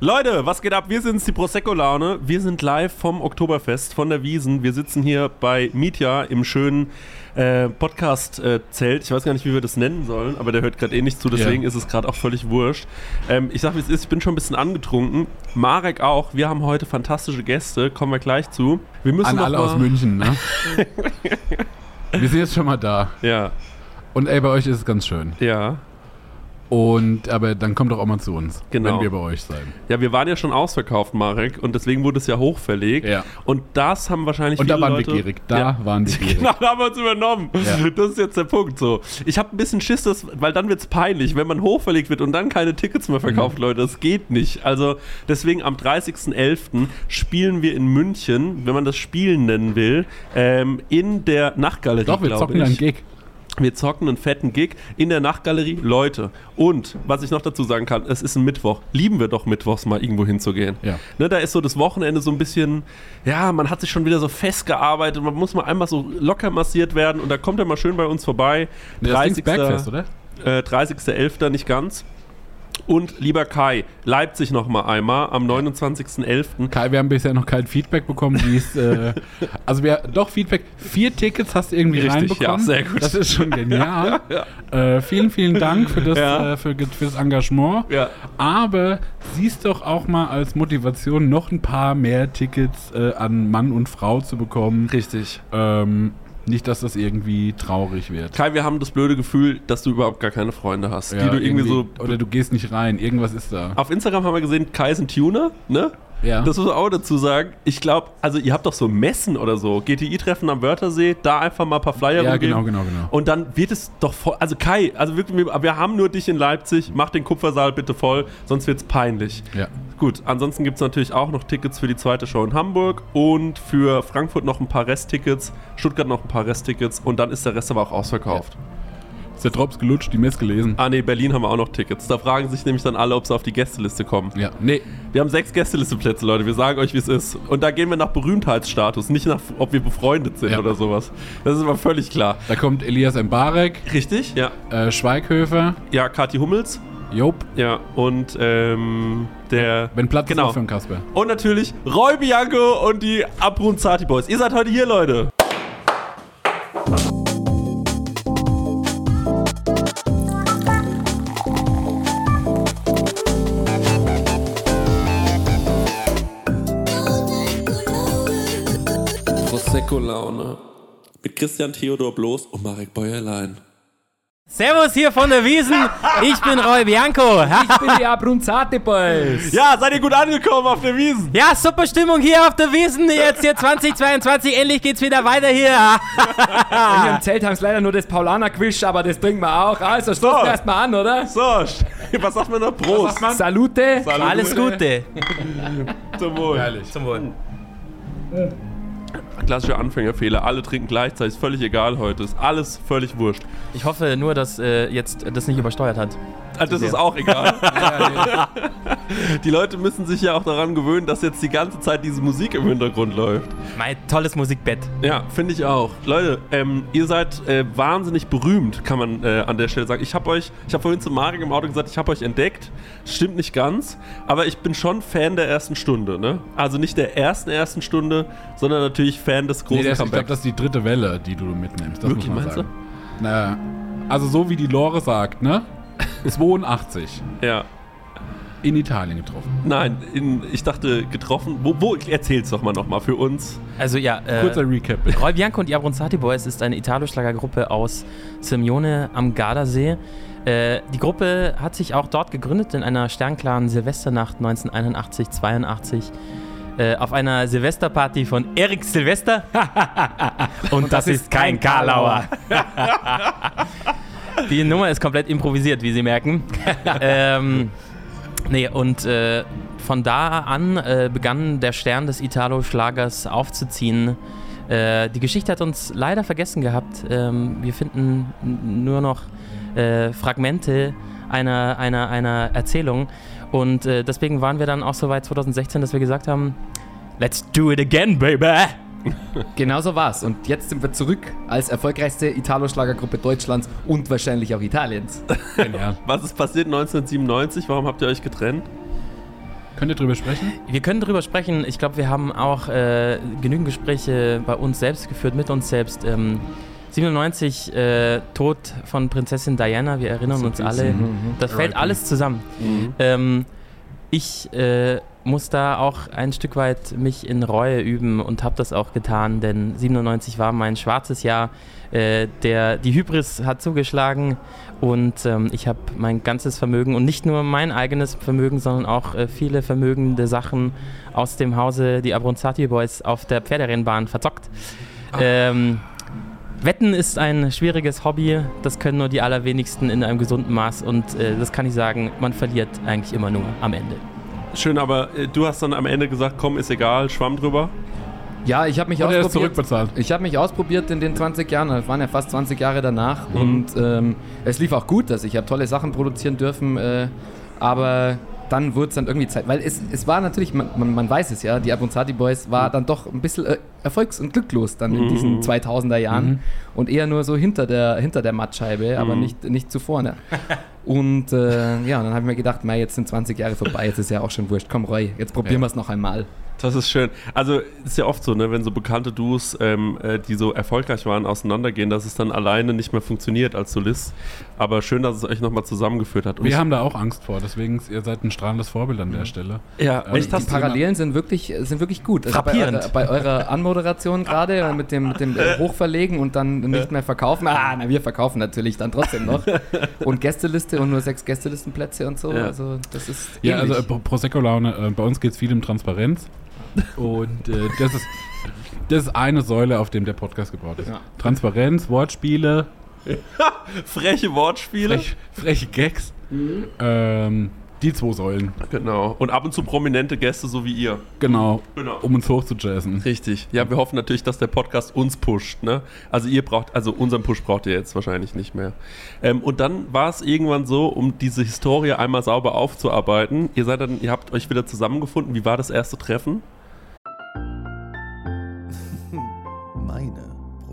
Leute, was geht ab? Wir sind's, die Prosecco-Laune. Wir sind live vom Oktoberfest von der Wiesen. Wir sitzen hier bei Mietja im schönen äh, Podcast-Zelt. ich weiß gar nicht, wie wir das nennen sollen, aber der hört gerade eh nicht zu, deswegen Ja. ist es gerade auch völlig wurscht. Ähm, ich sag, wie es ist, ich bin schon ein bisschen angetrunken. Marek auch. Wir haben heute fantastische Gäste, kommen wir gleich zu. Wir müssen An alle aus München, ne? wir sind jetzt schon mal da. Ja, Und ey, bei euch ist es ganz schön. ja. Und aber dann kommt doch auch mal zu uns, Genau. wenn wir bei euch sein. Ja, wir waren ja schon ausverkauft, Marek, und deswegen wurde es ja hochverlegt. Ja. Und das haben wahrscheinlich Und da viele waren Leute, wir gierig. Da Ja. waren wir gierig. Genau, da haben wir uns übernommen. Ja. Das ist jetzt der Punkt so. Ich habe ein bisschen Schiss, dass, weil dann wird es peinlich, wenn man hochverlegt wird und dann keine Tickets mehr Mhm. verkauft, Leute. Das geht nicht. Also deswegen am 30.11. spielen wir in München, wenn man das Spielen nennen will, ähm, in der Nachtgalerie, Doch, wir zocken ich. einen Gig. Wir zocken einen fetten Gig in der Nachtgalerie. Leute, und was ich noch dazu sagen kann, es ist ein Mittwoch. Lieben wir doch Mittwochs mal irgendwo hinzugehen. Ja. Ne, da ist so das Wochenende so ein bisschen, ja, man hat sich schon wieder so festgearbeitet, man muss mal einmal so locker massiert werden und da kommt er mal schön bei uns vorbei. Nee, das Dings Bergfest, oder? Äh, 30.11. nicht ganz. Und lieber Kai, Leipzig noch mal einmal am 29.11. Kai, wir haben bisher noch kein Feedback bekommen, wie es. Äh, also, wir, doch, Feedback. Vier Tickets hast du irgendwie Richtig, reinbekommen. ja, sehr gut. Das ist schon genial. Äh, vielen, vielen Dank für das, Ja. äh, für, für das Engagement. Ja. Aber siehst doch auch mal als Motivation, noch ein paar mehr Tickets äh, an Mann und Frau zu bekommen. Richtig. Ähm, nicht, dass das irgendwie traurig wird. Kai, wir haben das blöde Gefühl, dass du überhaupt gar keine Freunde hast, Ja, die du irgendwie, so Oder du gehst nicht rein, irgendwas ist da. Auf Instagram haben wir gesehen, Kai ist ein Tuner, ne? Ja. Das muss man auch dazu sagen. Ich glaube, also ihr habt doch so Messen oder so, GTI-Treffen am Wörthersee, da einfach mal ein paar Flyer Ja, rumgeben. genau, genau, genau. Und dann wird es doch voll. Also Kai, also wirklich, wir, wir haben nur dich in Leipzig, mach den Kupfersaal bitte voll, sonst wird es peinlich. Ja. Gut, ansonsten gibt es natürlich auch noch Tickets für die zweite Show in Hamburg und für Frankfurt noch ein paar Resttickets, Stuttgart noch ein paar Resttickets und dann ist der Rest aber auch ausverkauft. Ist der Drops gelutscht, die Mess gelesen? Ah nee, Berlin haben wir auch noch Tickets. Da fragen sich nämlich dann alle, ob sie auf die Gästeliste kommen. Ja. Nee, Wir haben sechs Gästelisteplätze, Leute. Wir sagen euch, wie es ist. Und da gehen wir nach Berühmtheitsstatus, nicht nach, ob wir befreundet sind Ja. oder sowas. Das ist aber völlig klar. da kommt Elias Mbarek, Richtig? Ja. äh, Schweighöfer, Ja, Kathi Hummels. Job, Ja, und ähm, der. wenn Platz Genau. für den Kasper. Und natürlich Roy Bianco und die Abrunzati Boys. Ihr seid heute hier, Leute. Prosecco-Laune. Mit Christian Theodor Bloß und Marek Bäuerlein. Servus hier von der Wiesen. Ich bin Roy Bianco. Ich bin die Abrunzate Boys. Ja, seid ihr gut angekommen auf der Wiesen? Ja, super Stimmung hier auf der Wiesen. Jetzt hier 2022. Endlich geht's wieder weiter hier. Hier im Zelt haben sie leider nur das Paulaner-Quiz, aber das trinken wir auch. Also, stoßen wir erstmal an, oder? So, was sagt man noch? Prost. Salute. Alles Gute. Zum Wohl. Herrlich. Zum Wohl. Klassischer Anfängerfehler. Alle trinken gleichzeitig. Ist völlig egal heute. Ist alles völlig wurscht. Ich hoffe nur, dass äh, jetzt das nicht übersteuert hat. Also das ist auch egal. Die Leute müssen sich ja auch daran gewöhnen, dass jetzt die ganze Zeit diese Musik im Hintergrund läuft. Mein tolles Musikbett. Ja, finde ich auch. Leute, ähm, ihr seid äh, wahnsinnig berühmt, kann man äh, an der Stelle sagen. Ich habe euch, ich habe vorhin zu Marek im Auto gesagt, ich habe euch entdeckt. Stimmt nicht ganz, aber ich bin schon Fan der ersten Stunde, ne? Also nicht der ersten ersten Stunde, sondern natürlich Fan des großen Nee, das, ich glaube, das ist die dritte Welle, die du mitnimmst. Das Wirklich, muss man meinst sagen. Na, also so wie die Lore sagt, ne? 82 ja. in Italien getroffen. Nein, in, ich dachte getroffen. Wo, wo erzähl's doch mal nochmal für uns. Also ja, äh, Kurzer Recap bitte. Roy Bianco und die Abronzati Boys ist eine Italo-Schlagergruppe aus Simeone am Gardasee. Äh, die Gruppe hat sich auch dort gegründet in einer sternklaren Silvesternacht 1981, 82. Äh, auf einer Silvesterparty von Erik Silvester. und, das, ist kein Karlauer. die Nummer ist komplett improvisiert, wie Sie merken. ähm, nee, und äh, von da an äh, begann der Stern des Italo-Schlagers aufzuziehen. Äh, die Geschichte hat uns leider vergessen gehabt. Ähm, wir finden nur noch äh, Fragmente einer, einer, einer Erzählung. Und äh, deswegen waren wir dann auch so weit 2016, dass wir gesagt haben, let's do it again, baby. Genau so war's. Und jetzt sind wir zurück als erfolgreichste Italo-Schlagergruppe Deutschlands und wahrscheinlich auch Italiens. Genial. Was ist passiert 1997? Warum habt ihr euch getrennt? Könnt ihr drüber sprechen? Wir können drüber sprechen. Ich glaube, wir haben auch äh, genügend Gespräche bei uns selbst geführt, mit uns selbst. Ähm, 97, äh, Tod von Prinzessin Diana, wir erinnern uns alle. Das fällt alles zusammen. Ähm, ich äh, muss da auch ein Stück weit mich in Reue üben und habe das auch getan, denn 97 war mein schwarzes Jahr. Äh, der, die Hybris hat zugeschlagen und ähm, ich habe mein ganzes Vermögen und nicht nur mein eigenes Vermögen, sondern auch äh, viele vermögende Sachen aus dem Hause die Abronzati Boys auf der Pferderennbahn verzockt. Ähm, Wetten ist ein schwieriges Hobby, das können nur die allerwenigsten in einem gesunden Maß und äh, das kann ich sagen, man verliert eigentlich immer nur am Ende. Schön, aber äh, du hast dann am Ende gesagt, komm, ist egal, schwamm drüber. Ja, ich habe mich er ist ausprobiert. zurückbezahlt. Ich habe mich ausprobiert in den 20 Jahren, das waren ja fast 20 Jahre danach Mhm. und ähm, es lief auch gut, dass ich habe tolle Sachen produzieren dürfen, äh, aber dann wurde es dann irgendwie Zeit, weil es, es war natürlich, man, man, man weiß es ja, die Abronzati Boys war dann doch ein bisschen äh, erfolgs- und glücklos dann in Mhm. diesen 2000er Jahren Mhm. und eher nur so hinter der, hinter der Mattscheibe, aber Mhm. nicht, nicht zu vorne. Und äh, ja, dann habe ich mir gedacht, mei, jetzt sind 20 Jahre vorbei, jetzt ist ja auch schon wurscht. Komm, Roy, jetzt probieren Ja. wir es noch einmal. Das ist schön. Also ist ja oft so, ne, wenn so bekannte Duos, ähm, äh, die so erfolgreich waren, auseinandergehen, dass es dann alleine nicht mehr funktioniert als Solist. Aber schön, dass es euch nochmal zusammengeführt hat. Und Wir haben da auch Angst vor, deswegen ihr seid ein strahlendes Vorbild an der Stelle. ja, Und echt Die Parallelen sind wirklich, sind wirklich gut. Also bei, eurer, bei eurer Anmoderation gerade äh, mit dem, mit dem äh, Hochverlegen und dann nicht mehr verkaufen. Ah, na, wir verkaufen natürlich dann trotzdem noch. Und Gästeliste und nur sechs Gästelistenplätze und so. Ja. Also das ist Ja, also ähnlich. äh, Pro- Prosecco-Laune, äh, bei uns geht es viel um Transparenz. Und äh, das, ist, das ist eine Säule, auf dem der Podcast gebaut ist. Ja. Transparenz, Wortspiele, freche Wortspiele. frech, freche Gags. Ähm, die zwei Säulen, Genau. Und ab und zu prominente Gäste, so wie ihr. genau, Genau. um uns hochzujazzen. Richtig. Ja, wir hoffen natürlich, dass der Podcast uns pusht. Ne? Also ihr braucht, also unseren Push braucht ihr jetzt wahrscheinlich nicht mehr. Ähm, und dann war es irgendwann so, um diese Historie einmal sauber aufzuarbeiten. Ihr seid dann, ihr habt euch wieder zusammengefunden. Wie war das erste Treffen?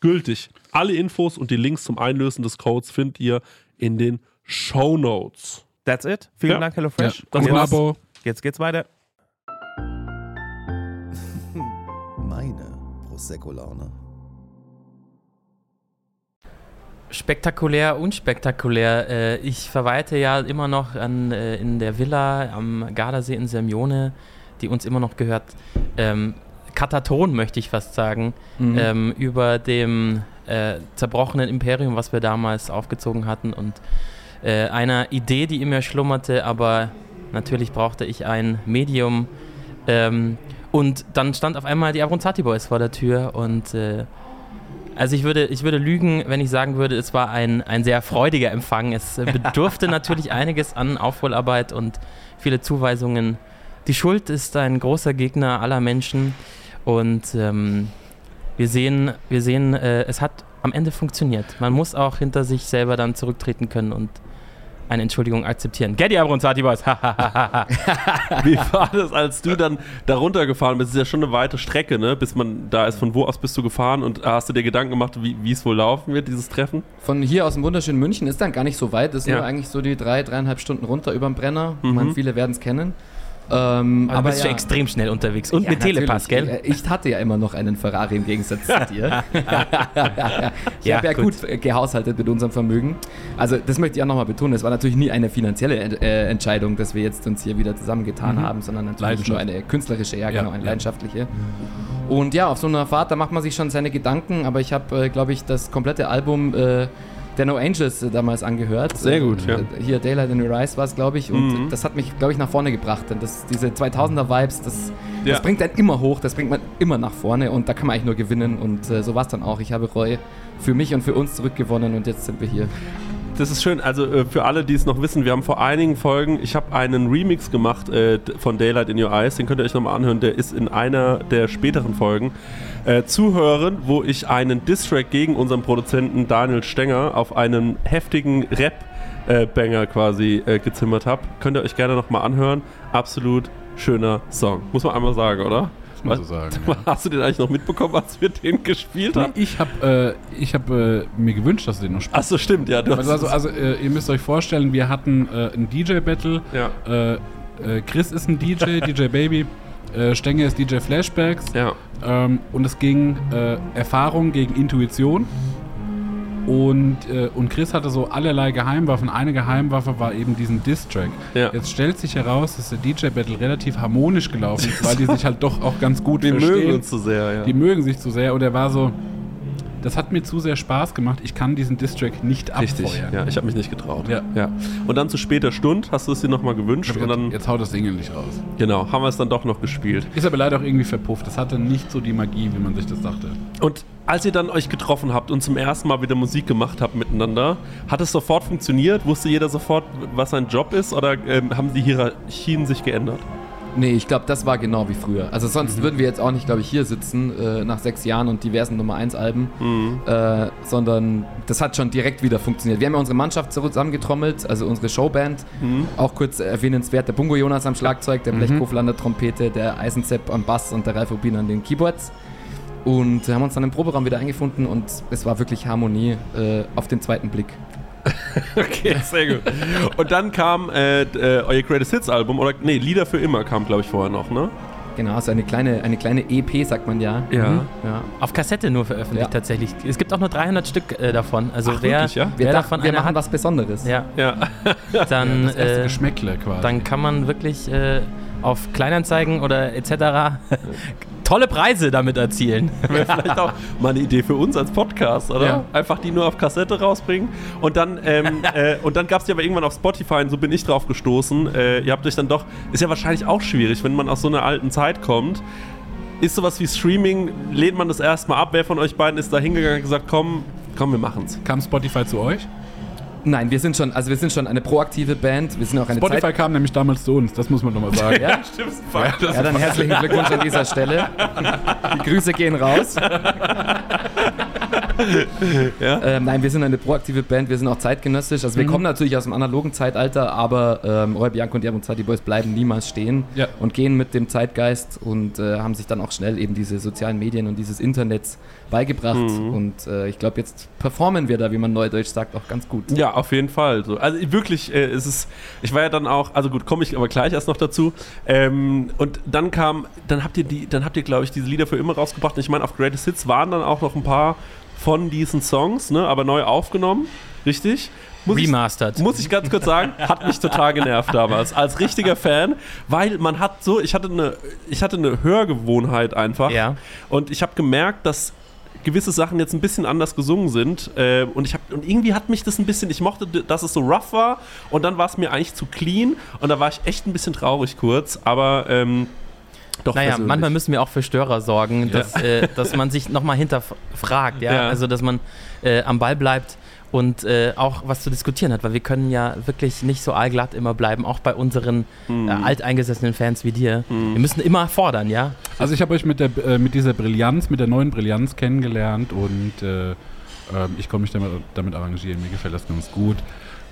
gültig. Alle Infos und die Links zum Einlösen des Codes findet ihr in den Show Notes. That's it. Vielen Ja. Dank, HelloFresh. Ja. Ein jetzt, Abo. jetzt geht's weiter. Meine Prosecco-Laune. Spektakulär, unspektakulär. Äh, ich verweite ja immer noch an, äh, in der Villa am Gardasee in Semjone, die uns immer noch gehört. Kataton möchte ich fast sagen, Mhm. ähm, über dem äh, zerbrochenen Imperium, was wir damals aufgezogen hatten und äh, einer Idee, die in mir schlummerte, aber natürlich brauchte ich ein Medium. Ähm, und dann stand auf einmal die Abronzati Boys vor der Tür und äh, also ich würde, ich würde lügen, wenn ich sagen würde, es war ein, ein sehr freudiger Empfang. Es äh, bedurfte natürlich einiges an Aufholarbeit und viele Zuweisungen. Die Schuld ist ein großer Gegner aller Menschen und ähm, wir sehen, wir sehen, äh, es hat am Ende funktioniert. Man muss auch hinter sich selber dann zurücktreten können und eine Entschuldigung akzeptieren. Get die Abronzati Boys. Wie war das, als du dann da runtergefahren bist? Das ist ja schon eine weite Strecke, ne? bis man da ist. Von wo aus bist du gefahren und hast du dir Gedanken gemacht, wie wie es wohl laufen wird, dieses Treffen? Von hier aus dem wunderschönen München ist dann gar nicht so weit. Das sind Ja. nur eigentlich so die drei, dreieinhalb Stunden runter über den Brenner. Mhm. meine, viele werden es kennen. Ähm, aber aber bist ja. du extrem schnell unterwegs. Und Ja, mit Telepass, gell? Äh, Ich hatte ja immer noch einen Ferrari im Gegensatz zu dir. ich Ja, habe ja gut. gut. gehaushaltet mit unserem Vermögen. Also das möchte ich auch nochmal betonen. Es war natürlich nie eine finanzielle äh, Entscheidung, dass wir jetzt uns hier wieder zusammengetan haben, sondern natürlich nur eine künstlerische, ja, genau, eine leidenschaftliche. Und ja, auf so einer Fahrt, da macht man sich schon seine Gedanken, aber ich habe, äh, glaube ich, das komplette Album äh, der No Angels äh, damals angehört. Sehr gut, ja. Äh, Hier Daylight in the Rise war es, glaube ich, und Mhm. das hat mich, glaube ich, nach vorne gebracht. Denn das, diese 2000er-Vibes, das, Ja. das bringt einen immer hoch, das bringt man immer nach vorne und da kann man eigentlich nur gewinnen und äh, so war es dann auch. Ich habe Roy für mich und für uns zurückgewonnen und jetzt sind wir hier. Das ist schön. Also äh, für alle, die es noch wissen, wir haben vor einigen Folgen, ich habe einen Remix gemacht äh, von Daylight in Your Eyes. Den könnt ihr euch nochmal anhören. Der ist in einer der späteren Folgen äh, zuhören, wo ich einen Distrack gegen unseren Produzenten Daniel Stenger auf einen heftigen Rap-Banger quasi äh, gezimmert habe. Könnt ihr euch gerne nochmal anhören. Absolut schöner Song. Muss man einmal sagen, oder? Muss ich sagen. Ja. Hast du den eigentlich noch mitbekommen, als wir den gespielt Nee, haben? Ich habe äh, ich hab, äh, mir gewünscht, dass du den noch spielst. Achso, stimmt, ja. Also, also, also äh, ihr müsst euch vorstellen, wir hatten äh, ein DJ-Battle. ja. Äh, äh, Chris ist ein DJ, DJ Baby. Äh, Stenge ist DJ Flashbacks. Ja. Ähm, und es ging äh, Erfahrung gegen Intuition. Und, äh, und Chris hatte so allerlei Geheimwaffen. Eine Geheimwaffe war eben diesen Diss-Track. Ja. Jetzt stellt sich heraus, dass der DJ-Battle relativ harmonisch gelaufen ist, weil die sich halt doch auch ganz gut Wir verstehen. mögen uns so sehr, ja. Die mögen sich zu sehr und er war so, das hat mir zu sehr Spaß gemacht, ich kann diesen Distrack nicht abfeuern. Richtig, ja, ich habe mich nicht getraut. Ja. ja. Und dann zu später Stunde hast du es dir nochmal gewünscht und dann, jetzt haut das Ding endlich raus. genau, haben wir es dann doch noch gespielt. Ist aber leider auch irgendwie verpufft. Das hatte nicht so die Magie, wie man sich das dachte. Und als ihr dann euch getroffen habt und zum ersten Mal wieder Musik gemacht habt miteinander, hat es sofort funktioniert? Wusste jeder sofort, was sein Job ist oder ähm, haben die Hierarchien sich geändert? Nee, ich glaube, das war genau wie früher. Also sonst würden wir jetzt auch nicht, glaube ich, hier sitzen äh, nach sechs Jahren und diversen Nummer 1 Alben, äh, sondern das hat schon direkt wieder funktioniert. Wir haben ja unsere Mannschaft zusammengetrommelt, also unsere Showband. Auch kurz erwähnenswert, der Bungo Jonas am Schlagzeug, der Blechkofel an der Trompete, der Eisenzepp am Bass und der Ralf Rubin an den Keyboards. Und haben uns dann im Proberaum wieder eingefunden und es war wirklich Harmonie äh, auf den zweiten Blick. Okay, sehr gut. Und dann kam äh, äh, euer Greatest Hits Album, oder nee, Lieder für immer kam, glaube ich, vorher noch, ne? Genau, also eine kleine, eine kleine EP, sagt man ja. Ja. ja. Auf Kassette nur veröffentlicht Ja. tatsächlich. Es gibt auch nur 300 Stück äh, davon. Also Ach, wer, wirklich, ja? Wir, wer dachten, davon wir machen hat, was Besonderes. ja, Ja. dann, Das erste äh, Geschmäckle quasi. dann kann man wirklich äh, auf Kleinanzeigen oder etc. tolle Preise damit erzielen. Wäre vielleicht auch mal eine Idee für uns als Podcast, oder? Ja. Einfach die nur auf Kassette rausbringen. Und dann, ähm, äh, und dann gab es die aber irgendwann auf Spotify und so bin ich drauf gestoßen. Äh, ihr habt euch dann doch, ist ja wahrscheinlich auch schwierig, wenn man aus so einer alten Zeit kommt. Ist sowas wie Streaming, lehnt man das erstmal ab? Wer von euch beiden ist da hingegangen und gesagt, komm, komm, wir machen's? Kam Spotify zu euch? Nein, wir sind schon, also wir sind schon eine proaktive Band. Wir sind auch eine Spotify Zeit. kam nämlich damals zu uns, das muss man nochmal sagen. Ja? Stimmt, ja, dann herzlichen Glückwunsch an dieser Stelle. Die Grüße gehen raus. Ja? Ähm, nein, wir sind eine proaktive Band, wir sind auch zeitgenössisch. Also wir kommen natürlich aus dem analogen Zeitalter, aber ähm, Roy Bianco und die Abonzati Boys bleiben niemals stehen Ja. und gehen mit dem Zeitgeist und äh, haben sich dann auch schnell eben diese sozialen Medien und dieses Internet beigebracht. Mhm. Und äh, ich glaube, jetzt performen wir da, wie man neudeutsch sagt, auch ganz gut. Ja, auf jeden Fall. So. Also wirklich, äh, es ist, ich war ja dann auch, also gut, komme ich aber gleich erst noch dazu. Ähm, und dann kam, dann habt ihr die, dann habt ihr, glaube ich, diese Lieder für immer rausgebracht. Und ich meine, auf Greatest Hits waren dann auch noch ein paar von diesen Songs, ne, aber neu aufgenommen. Richtig? Muss ich, Remastered. muss ich ganz kurz sagen, hat mich total genervt damals. Als richtiger Fan, weil man hat so, ich hatte eine, ich hatte eine Hörgewohnheit einfach. Ja. Und ich habe gemerkt, dass gewisse Sachen jetzt ein bisschen anders gesungen sind. Äh, und ich habe und irgendwie hat mich das ein bisschen, ich mochte, dass es so rough war und dann war es mir eigentlich zu clean und da war ich echt ein bisschen traurig kurz, aber ähm, doch Naja, persönlich. manchmal müssen wir auch für Störer sorgen, dass, äh, dass man sich nochmal hinterfragt, ja? Ja. Also, dass man äh, am Ball bleibt und äh, auch was zu diskutieren hat, weil wir können ja wirklich nicht so allglatt immer bleiben, auch bei unseren Hm. äh, alteingesessenen Fans wie dir. Wir müssen immer fordern, ja? Also ich habe euch mit, der, äh, mit dieser Brillanz, mit der neuen Brillanz kennengelernt und äh, ähm, ich konnte mich damit, damit arrangieren. Mir gefällt das ganz gut.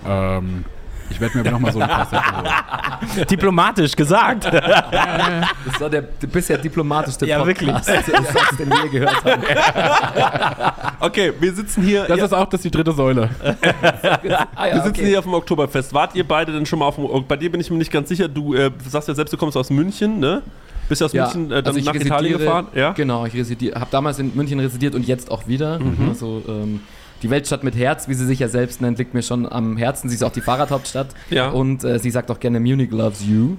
Ähm, ich werde mir aber nochmal so eine Kassette holen. Diplomatisch gesagt. Das war der bisher diplomatischste Ja, Podcast, Satz, den wir je gehört haben. Okay, wir sitzen hier. Das ja, ist auch das ist die dritte Säule. Ah, wir ja, sitzen okay. hier auf dem Oktoberfest. Wart ihr beide denn schon mal auf dem Bei dir bin ich mir nicht ganz sicher. Du äh, sagst ja selbst, du kommst aus München, ne? Bist ja aus München äh, dann also nach Italien gefahren? Ja. Genau, ich residiere, habe damals in München residiert und jetzt auch wieder. Mhm. Also ähm, die Weltstadt mit Herz, wie sie sich ja selbst nennt, liegt mir schon am Herzen. Sie ist auch die Fahrradhauptstadt Ja. und äh, sie sagt auch gerne Munich loves you.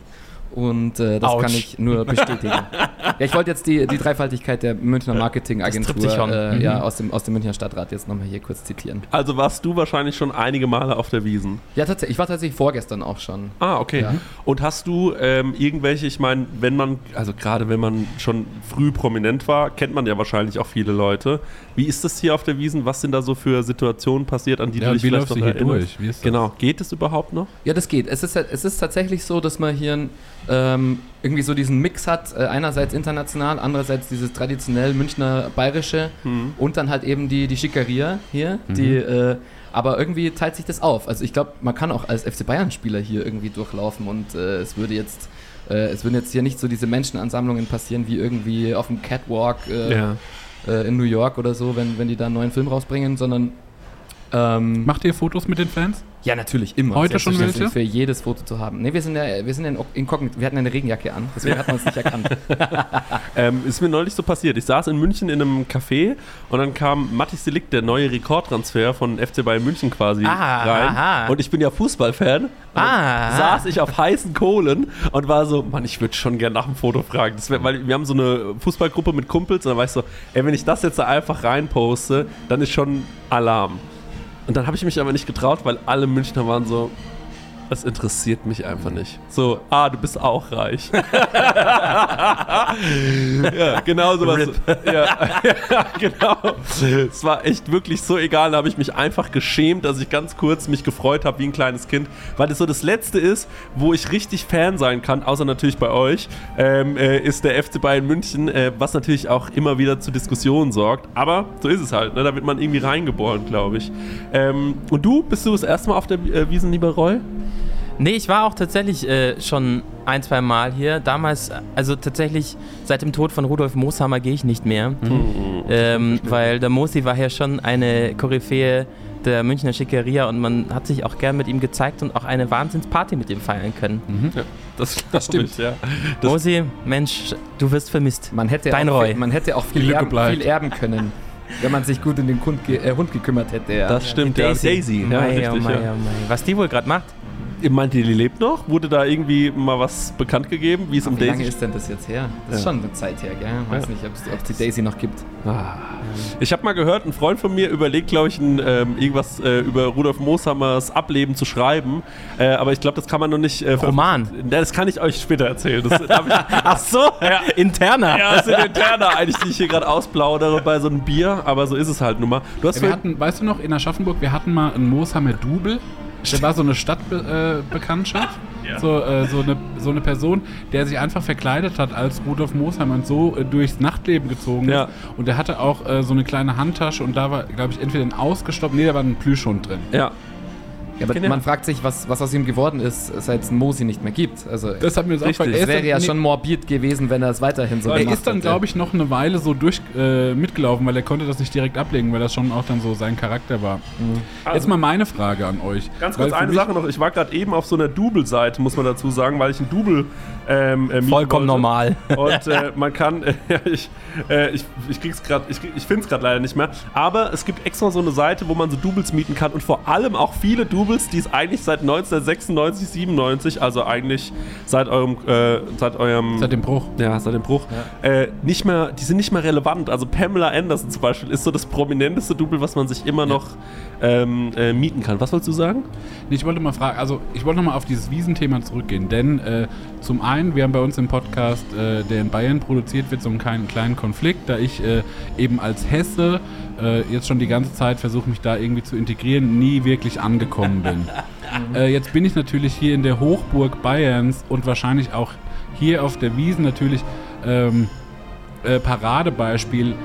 Und äh, das Autsch. kann ich nur bestätigen. ja, ich wollte jetzt die, die Dreifaltigkeit der Münchner Marketingagentur sich schon. äh, Mhm. ja, aus, dem, aus dem Münchner Stadtrat jetzt nochmal hier kurz zitieren. Also warst du wahrscheinlich schon einige Male auf der Wiesen. Ja, tatsächlich. Ich war tatsächlich vorgestern auch schon. Ah, okay. Ja. Und hast du ähm, irgendwelche, ich meine, wenn man, also gerade wenn man schon früh prominent war, kennt man ja wahrscheinlich auch viele Leute. Wie ist das hier auf der Wiesen? Was sind da so für Situationen passiert, an die Ja, du dich wie vielleicht läufst noch du hier erinnerst? durch? Wie ist das? Genau. Geht es überhaupt noch? Ja, das geht. Es ist, es ist tatsächlich so, dass man hier ähm, irgendwie so diesen Mix hat, äh, einerseits international, andererseits dieses traditionell Münchner Bayerische und dann halt eben die, die Schickeria hier, die, äh, aber irgendwie teilt sich das auf. Also ich glaube, man kann auch als FC Bayern-Spieler hier irgendwie durchlaufen und äh, es würde jetzt äh, es würden jetzt hier nicht so diese Menschenansammlungen passieren wie irgendwie auf dem Catwalk äh, äh, in New York oder so, wenn, wenn die da einen neuen Film rausbringen, sondern ähm, Macht ihr Fotos mit den Fans? Ja, natürlich, immer. Heute schon welche? Für jedes Foto zu haben. Ne, wir sind ja, wir sind ja in inkognit. Wir hatten eine Regenjacke an, deswegen hat man es nicht erkannt. Ähm, ist mir neulich so passiert. Ich saß in München in einem Café und dann kam Matthias Delikt, der neue Rekordtransfer von FC Bayern München quasi Ah, rein. aha. Und ich bin ja Fußballfan. Ah. saß ich auf heißen Kohlen und war so, Mann, ich würde schon gerne nach dem Foto fragen. Das wär, weil wir haben so eine Fußballgruppe mit Kumpels und dann war ich so, ey, wenn ich das jetzt da einfach reinposte, dann ist schon Alarm. Und dann habe ich mich aber nicht getraut, weil alle Münchner waren so, das interessiert mich einfach nicht. So, ah, du bist auch reich. ja, genau sowas. Ja, ja, genau. Es war echt wirklich so egal. Da habe ich mich einfach geschämt, dass ich ganz kurz mich gefreut habe wie ein kleines Kind, weil das so das Letzte ist, wo ich richtig Fan sein kann, außer natürlich bei euch, ähm, äh, ist der FC Bayern München, äh, was natürlich auch immer wieder zu Diskussionen sorgt. Aber so ist es halt. Ne? Da wird man irgendwie reingeboren, glaube ich. Ähm, und du, bist du das erste Mal auf der äh, Wiesen, lieber Roy? Nee, ich war auch tatsächlich äh, schon ein, zwei Mal hier. Damals, also tatsächlich seit dem Tod von Rudolf Mooshammer gehe ich nicht mehr. Mhm. Ähm, weil der Mosi war ja schon eine Koryphäe der Münchner Schickeria und man hat sich auch gern mit ihm gezeigt und auch eine Wahnsinnsparty mit ihm feiern können. Das, das stimmt. Ich, ja. Das, Mosi, Mensch, du wirst vermisst. Man hätte, Dein auch, Roy. man hätte auch viel erben, viel erben können, wenn man sich gut um den Hund, ge äh, Hund gekümmert hätte. Ja. das stimmt, ja. Daisy. Ja, Mei, richtig, oh ja. oh. Was die wohl gerade macht? Ihr meint, die lebt noch? Wurde da irgendwie mal was bekannt gegeben, wie es um Wie lange Daisy ist denn das jetzt her? Das ist Ja. schon eine Zeit her, gell? Weiß Ja. nicht, ob es die Daisy noch gibt. Ah. Ich habe mal gehört, ein Freund von mir überlegt, glaube ich, ein, ähm, irgendwas äh, über Rudolf Mooshammers Ableben zu schreiben. Äh, aber ich glaube, das kann man noch nicht. Äh, Roman. Ja, das kann ich euch später erzählen. Das ich, Ach so, interner. ja, das sind Interna eigentlich, die ich hier gerade ausplaudere bei so einem Bier. Aber so ist es halt nun mal. Du hast Ja, wir hatten, weißt du noch, in Aschaffenburg, wir hatten mal einen Mooshammer Double. Der war so eine Stadtbekanntschaft. Bekanntschaft. So, äh, so, eine, so eine Person, der sich einfach verkleidet hat als Rudolf Mooshammer und so äh, durchs Nachtleben gezogen Ja. ist. Und der hatte auch äh, so eine kleine Handtasche und da war, glaube ich, entweder ein ausgestopft, nee, da war ein Plüschhund drin. ja. Ja, aber Genau. man fragt sich, was, was aus ihm geworden ist, seit es einen Mosi nicht mehr gibt. Also, Das hat mir aufgefallen. es Er wäre ja nee, schon morbid gewesen, wenn er es weiterhin so Er gemacht ist dann, hätte. glaube ich, noch eine Weile so durch äh, mitgelaufen, weil er konnte das nicht direkt ablegen, weil das schon auch dann so sein Charakter war. Jetzt mal meine Frage an euch. Also Ganz kurz eine Sache noch. Ich war gerade eben auf so einer Double-Seite, muss man dazu sagen, weil ich ein Double ähm, äh, Vollkommen wollte. normal. Und äh, man kann, äh, ja, ich, äh, ich, ich krieg's ich, ich finde es gerade leider nicht mehr. Aber es gibt extra so eine Seite, wo man so Doubles mieten kann und vor allem auch viele Doubles, die es eigentlich seit 1996, 97, also eigentlich seit eurem, äh, seit eurem, Seit dem Bruch. ja, seit dem Bruch, äh, nicht mehr, die sind nicht mehr relevant. Also Pamela Anderson zum Beispiel ist so das prominenteste Double, was man sich immer noch ähm, äh, mieten kann. Was wolltest du sagen? Nee, Ich wollte mal fragen, also ich wollte nochmal auf dieses Wiesenthema zurückgehen, denn äh, zum einen, wir haben bei uns im Podcast, äh, der in Bayern produziert wird, so einen kleinen, kleinen Konflikt, da ich äh, eben als Hesse äh, jetzt schon die ganze Zeit versuche, mich da irgendwie zu integrieren, nie wirklich angekommen bin. äh, jetzt bin ich natürlich hier in der Hochburg Bayerns und wahrscheinlich auch hier auf der Wiesen natürlich ähm, äh, Paradebeispiel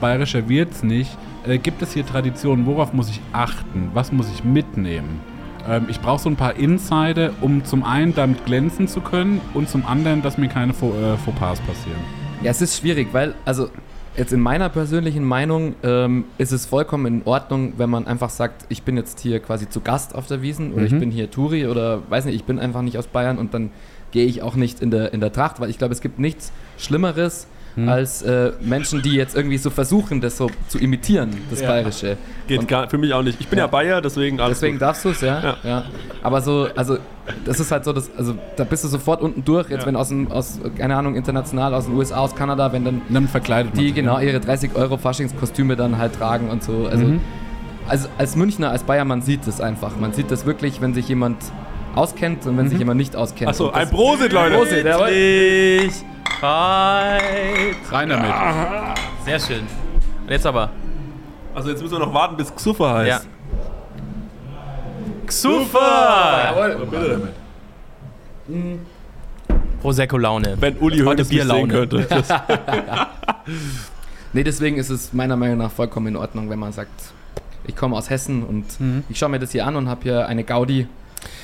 bayerischer Wird's nicht. Äh, gibt es hier Traditionen? Worauf muss ich achten? Was muss ich mitnehmen? Ähm, ich brauche so ein paar Insider, um zum einen damit glänzen zu können und zum anderen, dass mir keine Faux, äh, Fauxpas passieren. Ja, es ist schwierig, weil, also jetzt in meiner persönlichen Meinung ähm, ist es vollkommen in Ordnung, wenn man einfach sagt, ich bin jetzt hier quasi zu Gast auf der Wiesen oder ich Mhm. bin hier Touri oder weiß nicht, ich bin einfach nicht aus Bayern und dann gehe ich auch nicht in der, in der Tracht, weil ich glaube, es gibt nichts Schlimmeres Mhm. als äh, Menschen, die jetzt irgendwie so versuchen, das so zu imitieren, das Ja. Bayerische. Geht Und- gar, für mich auch nicht. Ich bin ja, Ja. Bayer, deswegen alles Deswegen gut. darfst du es, ja? Ja. ja. Aber so, also das ist halt so, dass, also da bist du sofort unten durch, jetzt Ja. wenn aus dem, aus, keine Ahnung, international, aus den USA, aus Kanada, wenn dann dann verkleidet man die genau ihre 30 Euro Faschingskostüme dann halt tragen und so. Also, Mhm. also als Münchner, als Bayer, man sieht das einfach. Man sieht das wirklich, wenn sich jemand auskennt und wenn sich jemand nicht auskennt. Achso, ein Prosit, Leute. Prosit, jawohl. Fight. Rein damit. Sehr schön. Und jetzt aber. Also jetzt müssen wir noch warten, bis Xuffer heißt. Ja. Xufa! Jawohl. Prosecco-Laune. Wenn Uli Heute nicht sehen könnte. Nee, deswegen ist es meiner Meinung nach vollkommen in Ordnung, wenn man sagt, ich komme aus Hessen und Mhm. ich schaue mir das hier an und habe hier eine Gaudi,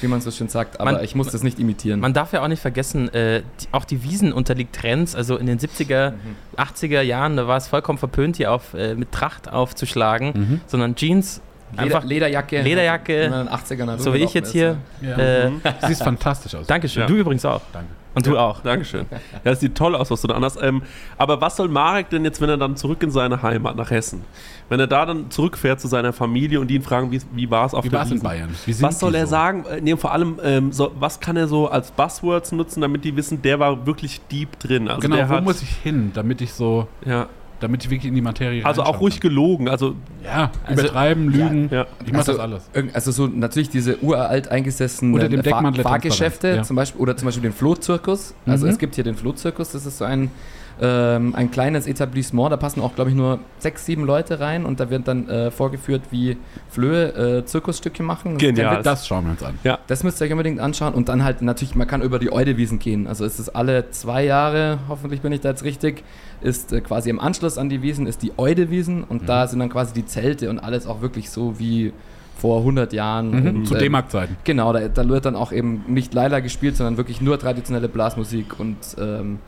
wie man so schön sagt, aber Man- ich muss das nicht imitieren. Man darf ja auch nicht vergessen, äh, die, auch die Wiesen unterliegt Trends. Also in den 70er, 80er Jahren, da war es vollkommen verpönt, hier auf, äh, mit Tracht aufzuschlagen, Mhm. sondern Jeans, Leder, einfach Lederjacke. Lederjacke, in den 80ern halt so wie ich jetzt hier. Ja. Äh, Du siehst fantastisch aus. Dankeschön. Ja. Du übrigens auch. Danke. Und du auch. Dankeschön. Ja, das sieht toll aus, was du da anders. Ähm, aber was soll Marek denn jetzt, wenn er dann zurück in seine Heimat nach Hessen? Wenn er da dann zurückfährt zu seiner Familie und die ihn fragen, wie, wie war es auf Wie der war es in? Bayern? Wie sind Was soll er so? sagen? Äh, Nee, vor allem, ähm, so, was kann er so als Buzzwords nutzen, damit die wissen, der war wirklich deep drin. Also Genau, der wo hat, muss ich hin, damit ich so, ja, damit ich wirklich in die Materie Also auch ruhig gelogen. Also kann. Ja, Also- übertreiben, lügen. ja. Ich mach Also, das alles. Also so natürlich diese uralt eingesessenen dem Fahr- Fahrgeschäfte ja. zum Beispiel oder zum Beispiel den Flohzirkus. Also Mhm. es gibt hier den Flohzirkus, das ist so ein, ähm, ein kleines Etablissement, da passen auch glaube ich nur sechs, sieben Leute rein und da wird dann äh, vorgeführt, wie Flöhe äh, Zirkusstücke machen. Genial. Das schauen wir uns an. Das müsst ihr euch unbedingt anschauen und dann halt natürlich, man kann über die Eudewiesen gehen. Also es ist alle zwei Jahre, hoffentlich bin ich da jetzt richtig, ist äh, quasi im Anschluss an die Wiesen ist die Eudewiesen und da sind dann quasi die Zelte und alles auch wirklich so wie vor 100 Jahren. Mhm. Und, Zu äh, D-Mark-Zeiten. Genau, da, da wird dann auch eben nicht Leila gespielt, sondern wirklich nur traditionelle Blasmusik und ähm,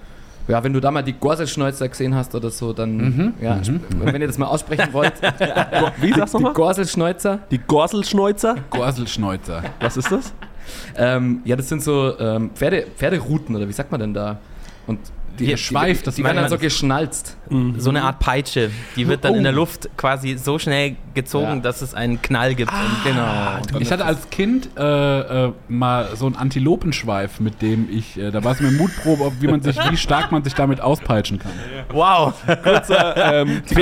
Ja, wenn du da mal die Gorselschneuzer gesehen hast oder so, dann, Mhm, ja, mhm, wenn ihr das mal aussprechen wollt, Wie sagst du die mal? Gorselschneuzer, Die Gorselschneuzer? Gorselschneuzer. Was ist das? ähm, ja, das sind so ähm, Pferde, Pferderuten oder wie sagt man denn da? Und die, Geschweift, die, das die werden dann so meint- geschnalzt. So eine Art Peitsche. Die wird dann Oh. in der Luft quasi so schnell gezogen, Ja. dass es einen Knall gibt. Und Genau. Ich hatte als Kind äh, äh, mal so einen Antilopenschweif, mit dem ich, äh, da war es mir Mutprobe, ob, wie man sich, wie stark man sich damit auspeitschen kann. wow. Kurzer, ähm,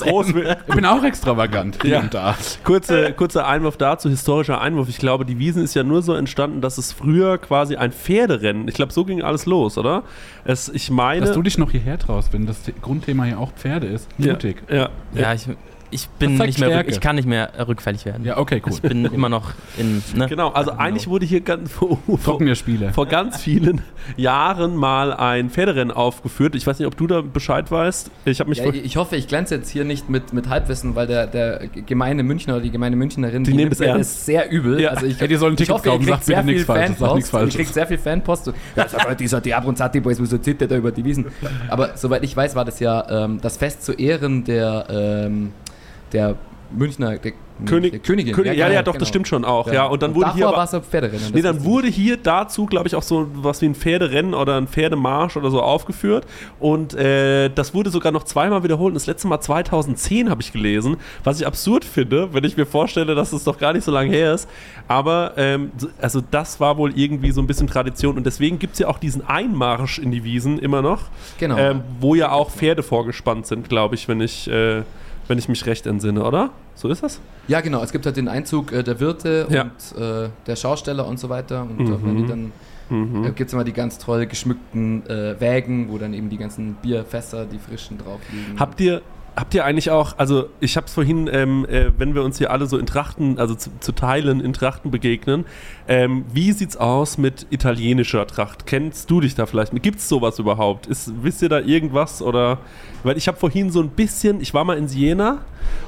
groß, Ich bin auch extravagant Ja. da. kurze, kurzer Einwurf dazu, historischer Einwurf. Ich glaube, die Wiesen ist ja nur so entstanden, dass es früher quasi ein Pferderennen, ich glaube, so ging alles los, oder? Es, ich meine. Dass du dich noch hierher traust, wenn das The- Grundthema hier auch Pferde ist. Mutig. Ja, ja. Ja, ich, ich bin nicht mehr, rück, ich kann nicht mehr äh, rückfällig werden. Ja, okay, cool. Ich bin immer noch in. Ne? Genau, also eigentlich wurde hier ganz, vor, vor, vor ganz vielen Jahren mal ein Pferderennen aufgeführt. Ich weiß nicht, ob du da Bescheid weißt. Ich habe mich Ja, ich hoffe, ich glänze jetzt hier nicht mit, mit Halbwissen, weil der, der gemeine Münchner oder die gemeine Münchnerin, Die nehmen nimmt es ernst. das sehr übel. Ja. Also ich, Ey, die sollen ein ich Ticket hoffe, ihr kaufen, kriegt sag bitte sehr viel nichts Falsches, sag Fanpost. nichts Falsches. Ihr kriegt sehr viel Fanpost. Ja, sag dieser die Abronzati Boys, wieso zieht der da über die Wiesen? Aber soweit ich weiß, war das ja ähm, das Fest zu Ehren der, ähm, der Münchner der, König, der Königin. König, ja, ja, genau, doch, genau. das stimmt schon auch. Ja, und dann wurde davor hier. aber- war es ein Pferderennen. Nee, das dann wurde hier dazu, glaube ich, auch so was wie ein Pferderennen oder ein Pferdemarsch oder so aufgeführt. Und äh, das wurde sogar noch zweimal wiederholt. Und das letzte Mal 2010 habe ich gelesen, was ich absurd finde, wenn ich mir vorstelle, dass es doch gar nicht so lange her ist. Aber ähm, so- also das war wohl irgendwie so ein bisschen Tradition. Und deswegen gibt es ja auch diesen Einmarsch in die Wiesen immer noch, Genau. ähm, wo ja auch Pferde vorgespannt sind, glaube ich, wenn ich, äh, wenn ich mich recht entsinne, oder? So ist das? Ja, genau. Es gibt halt den Einzug äh, der Wirte Ja. und äh, der Schausteller und so weiter. Und Mhm. wenn die dann Mhm. äh, gibt es immer die ganz toll geschmückten äh, Wägen, wo dann eben die ganzen Bierfässer, die frischen drauf liegen. Habt ihr, habt ihr eigentlich auch, also ich habe es vorhin, ähm, äh, wenn wir uns hier alle so in Trachten, also zu, zu Teilen in Trachten begegnen, ähm, wie sieht's aus mit italienischer Tracht? Kennst du dich da vielleicht? Gibt es sowas überhaupt? Ist, wisst ihr da irgendwas oder? Weil ich habe vorhin so ein bisschen, ich war mal in Siena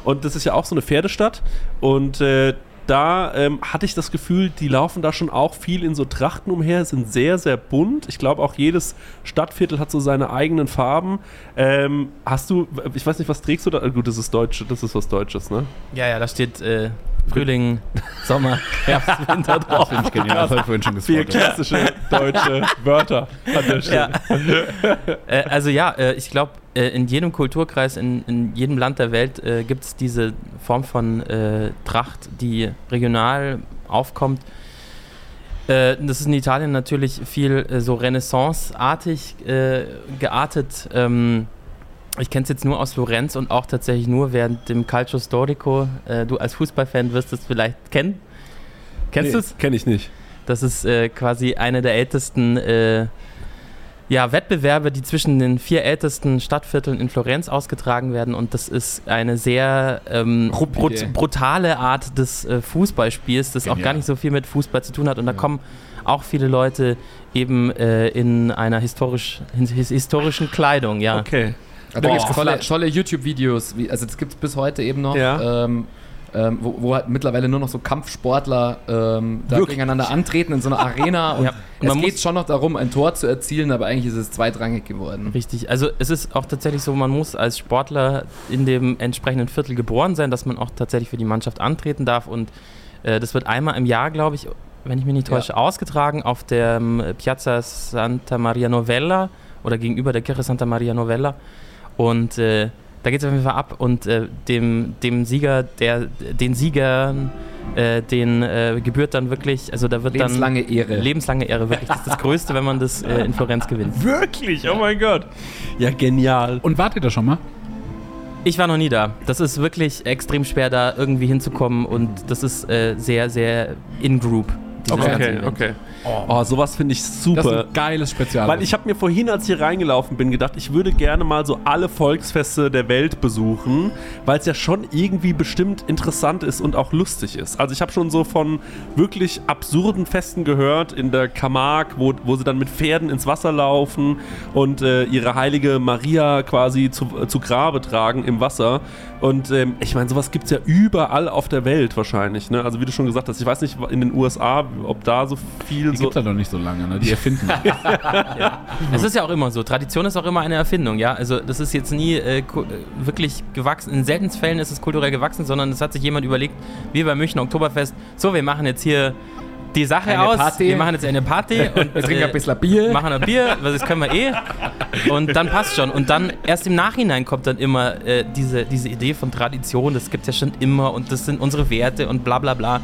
und das ist ja auch so eine Pferdestadt und äh, da ähm, hatte ich das Gefühl, die laufen da schon auch viel in so Trachten umher, sind sehr, sehr bunt. Ich glaube, auch jedes Stadtviertel hat so seine eigenen Farben. Ähm, hast du, ich weiß nicht, was trägst du da? Äh, Gut, das ist Deutsch, das ist was Deutsches, ne? Ja, ja, da steht äh, Frühling, Sommer, Herbst, Winter drauf. Finde ich genial. Das habe ich vorhin schon Vier gespoilert. klassische deutsche Wörter an der Stelle. Ja. äh, also ja, äh, ich glaube, äh, in jedem Kulturkreis, in, in jedem Land der Welt äh, gibt es diese Form von äh, Tracht, die regional aufkommt. Äh, das ist in Italien natürlich viel äh, so Renaissance-artig geartet. Ähm, ich kenne es jetzt nur aus Florenz und auch tatsächlich nur während dem Calcio Storico. Du als Fußballfan wirst es vielleicht kennen. Kennst du es? Kenne ich nicht. Das ist quasi eine der ältesten ja, Wettbewerbe, die zwischen den vier ältesten Stadtvierteln in Florenz ausgetragen werden. Und das ist eine sehr ähm, brut brutale Art des äh, Fußballspiels, das auch Genial. gar nicht so viel mit Fußball zu tun hat. Und da kommen auch viele Leute eben äh, in einer historisch, his historischen Kleidung, ja. Okay. Ja, da gibt es tolle, tolle YouTube-Videos, wie- also das gibt es bis heute eben noch, Ja. ähm, ähm, wo, wo halt mittlerweile nur noch so Kampfsportler ähm, da Wirklich? gegeneinander antreten in so einer Arena. Und Ja. es Man geht schon noch darum, ein Tor zu erzielen, aber eigentlich ist es zweitrangig geworden. Richtig. Also es ist auch tatsächlich so, man muss als Sportler in dem entsprechenden Viertel geboren sein, dass man auch tatsächlich für die Mannschaft antreten darf. Und äh, das wird einmal im Jahr, glaube ich, wenn ich mich nicht Ja. täusche, ausgetragen auf der ähm, Piazza Santa Maria Novella oder gegenüber der Kirche Santa Maria Novella. Und äh, da geht es auf jeden Fall ab und äh, dem, dem Sieger, der, den Siegern, äh, den äh, gebührt dann wirklich, also da wird Lebenslange dann Ehre. lebenslange Ehre, wirklich. Das ist das Größte, wenn man das äh, in Florenz gewinnt. Wirklich? Oh mein Gott. Ja, genial. Und wart ihr da schon mal? Ich war noch nie da. Das ist wirklich extrem schwer, da irgendwie hinzukommen und das ist äh, sehr, sehr in-group. Okay, okay. Oh, sowas finde ich Das ist super. ein geiles Spezial. Weil ich habe mir vorhin, als ich hier reingelaufen bin, gedacht, ich würde gerne mal so alle Volksfeste der Welt besuchen, weil es ja schon irgendwie bestimmt interessant ist und auch lustig ist. Also ich habe schon so von wirklich absurden Festen gehört in der Camargue, wo, wo sie dann mit Pferden ins Wasser laufen und äh, ihre heilige Maria quasi zu, äh, zu Grabe tragen im Wasser. Und ähm, ich meine, sowas gibt es ja überall auf der Welt wahrscheinlich. Ne? Also wie du schon gesagt hast, ich weiß nicht in den USA, ob da so viel Die so. gibt es ja noch nicht so lange, ne? Die erfinden. Es ist ja auch immer so. Tradition ist auch immer eine Erfindung, ja. Also das ist jetzt nie äh, äh, wirklich gewachsen. In seltenen Fällen ist es kulturell gewachsen, sondern es hat sich jemand überlegt, wie bei München Oktoberfest, so, wir machen jetzt hier die Sache Eine aus. Party. Wir machen jetzt eine Party und Wir trinken ein bisschen Bier. machen ein Bier, weil das können wir eh. Und dann passt schon. Und dann erst im Nachhinein kommt dann immer äh, diese, diese Idee von Tradition, das gibt es ja schon immer und das sind unsere Werte und bla bla bla.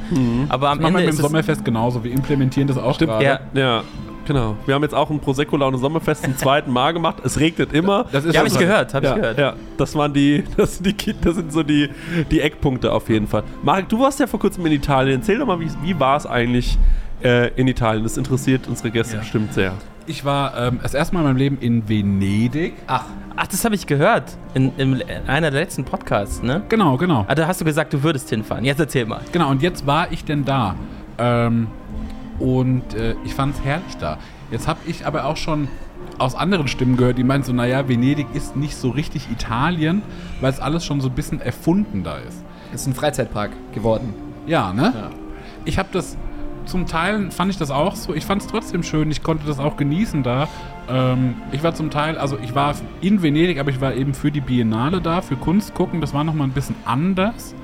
Aber am Machen Ende wir mit dem es, Sommerfest genauso. Wir implementieren das auch gerade. ja, Ja, genau. Wir haben jetzt auch ein Prosecco-Laune Sommerfest zum zweiten Mal gemacht. Es regnet immer. Das ist ja habe ich gehört, habe ja, ich gehört. ja, das waren die, das sind die, das sind so die, die Eckpunkte auf jeden Fall. Marek, du warst ja vor kurzem in Italien. Erzähl doch mal, wie, wie war es eigentlich äh, in Italien? Das interessiert unsere Gäste Ja. bestimmt sehr. Ich war ähm, das erste Mal in meinem Leben in Venedig. Ach, Ach, das habe ich gehört in, in einer der letzten Podcasts, ne? Genau, genau. Ah, da hast du gesagt, du würdest hinfahren. Jetzt erzähl mal. Genau, und jetzt war ich denn da. Ähm, und äh, ich fand es herrlich da. Jetzt habe ich aber auch schon aus anderen Stimmen gehört, die meinen so, naja, Venedig ist nicht so richtig Italien, weil es alles schon so ein bisschen erfunden da ist. ist ein Freizeitpark geworden. Ja, ne? Ja. Ich habe das, zum Teil fand ich das auch so, ich fand es trotzdem schön, ich konnte das auch genießen da. Ähm, ich war zum Teil, also ich war in Venedig, aber ich war eben für die Biennale da, für Kunst gucken, das war nochmal ein bisschen anders.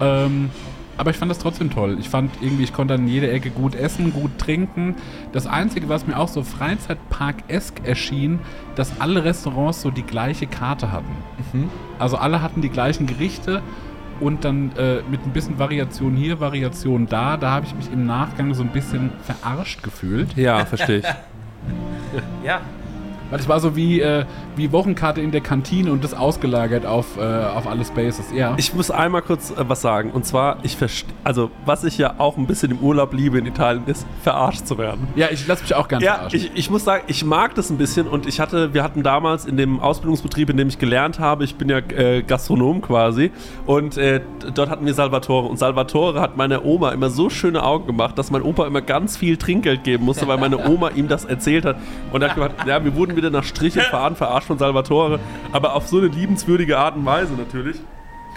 Ähm, aber ich fand das trotzdem toll. Ich fand irgendwie, ich konnte an jeder Ecke gut essen, gut trinken. Das Einzige, was mir auch so Freizeitpark-esk erschien, dass alle Restaurants so die gleiche Karte hatten. Also alle hatten die gleichen Gerichte und dann äh, mit ein bisschen Variation hier, Variation da. Da habe ich mich im Nachgang so ein bisschen verarscht gefühlt. Ja, verstehe ich. Ja. Weil es war so wie, äh, wie Wochenkarte in der Kantine und das ausgelagert auf, äh, auf alle Spaces. Ja. Ich muss einmal kurz äh, was sagen. Und zwar, ich verstehe, also was ich ja auch ein bisschen im Urlaub liebe in Italien, ist verarscht zu werden. ja, ich lasse mich auch ganz Ja, verarschen. ich, ich muss sagen, ich mag das ein bisschen und ich hatte, wir hatten damals in dem Ausbildungsbetrieb, in dem ich gelernt habe, ich bin ja äh, Gastronom quasi und äh, dort hatten wir Salvatore und Salvatore hat meiner Oma immer so schöne Augen gemacht, dass mein Opa immer ganz viel Trinkgeld geben musste, weil meine Oma ihm das erzählt hat und er hat gesagt, ja, wir wurden wieder nach Striche fahren, verarscht von Salvatore, aber auf so eine liebenswürdige Art und Weise natürlich.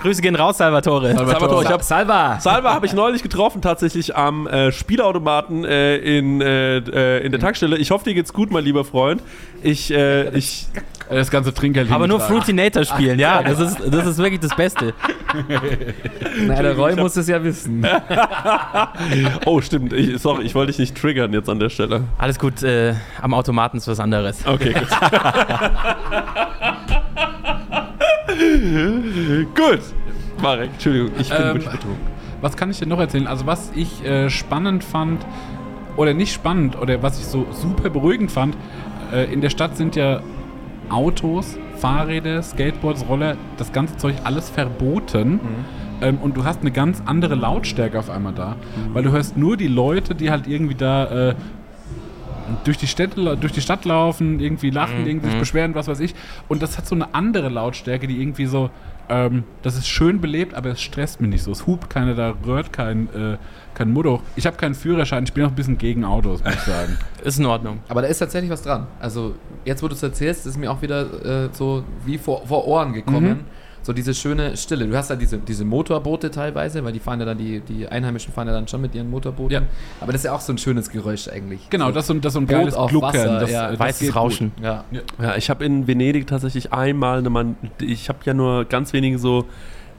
Grüße gehen raus, Salvatore. Salvatore, ich hab, Salva! Salva habe ich neulich getroffen, tatsächlich am äh, Spielautomaten äh, in, äh, äh, in der Tankstelle. Ich hoffe, dir geht's gut, mein lieber Freund. Ich, äh, ich, das ganze Trinkgeld Aber nur. Fruitinator spielen, ja. Das ist, das ist wirklich das Beste. Na, der Roy muss es ja wissen. oh, stimmt. Ich, sorry, ich wollte dich nicht triggern jetzt an der Stelle. Alles gut, äh, am Automaten ist was anderes. Okay, gut. gut. Marek, Entschuldigung, ich bin Ähm, wirklich betrunken. Was kann ich denn noch erzählen? Also was ich äh, spannend fand, oder nicht spannend, oder was ich so super beruhigend fand, äh, in der Stadt sind ja Autos, Fahrräder, Skateboards, Roller, das ganze Zeug alles verboten. Ähm, und du hast eine ganz andere Lautstärke auf einmal da. Weil du hörst nur die Leute, die halt irgendwie da äh, durch, die Städte, durch die Stadt laufen, irgendwie lachen, irgendwie sich beschweren, was weiß ich. Und das hat so eine andere Lautstärke, die irgendwie so, ähm, das ist schön belebt, aber es stresst mich nicht so. Es hupt keiner, da rührt kein, äh, kein Muddo. Ich habe keinen Führerschein, ich bin auch ein bisschen gegen Autos, muss ich sagen. Ist in Ordnung. Aber da ist tatsächlich was dran. Also, jetzt, wo du es erzählst, ist mir auch wieder äh, so wie vor, vor Ohren gekommen. So diese schöne Stille. Du hast ja diese, diese Motorboote teilweise, weil die fahren ja dann, die, die Einheimischen fahren ja dann schon mit ihren Motorbooten. Ja. Aber das ist ja auch so ein schönes Geräusch eigentlich. Genau, so, das ist so, ein- das ist so ein geiles auf Gluckern. Wasser, das, ja. äh, das Weißes Rauschen. Ja. Ja, ich habe in Venedig tatsächlich einmal eine Man ich habe ja nur ganz wenige so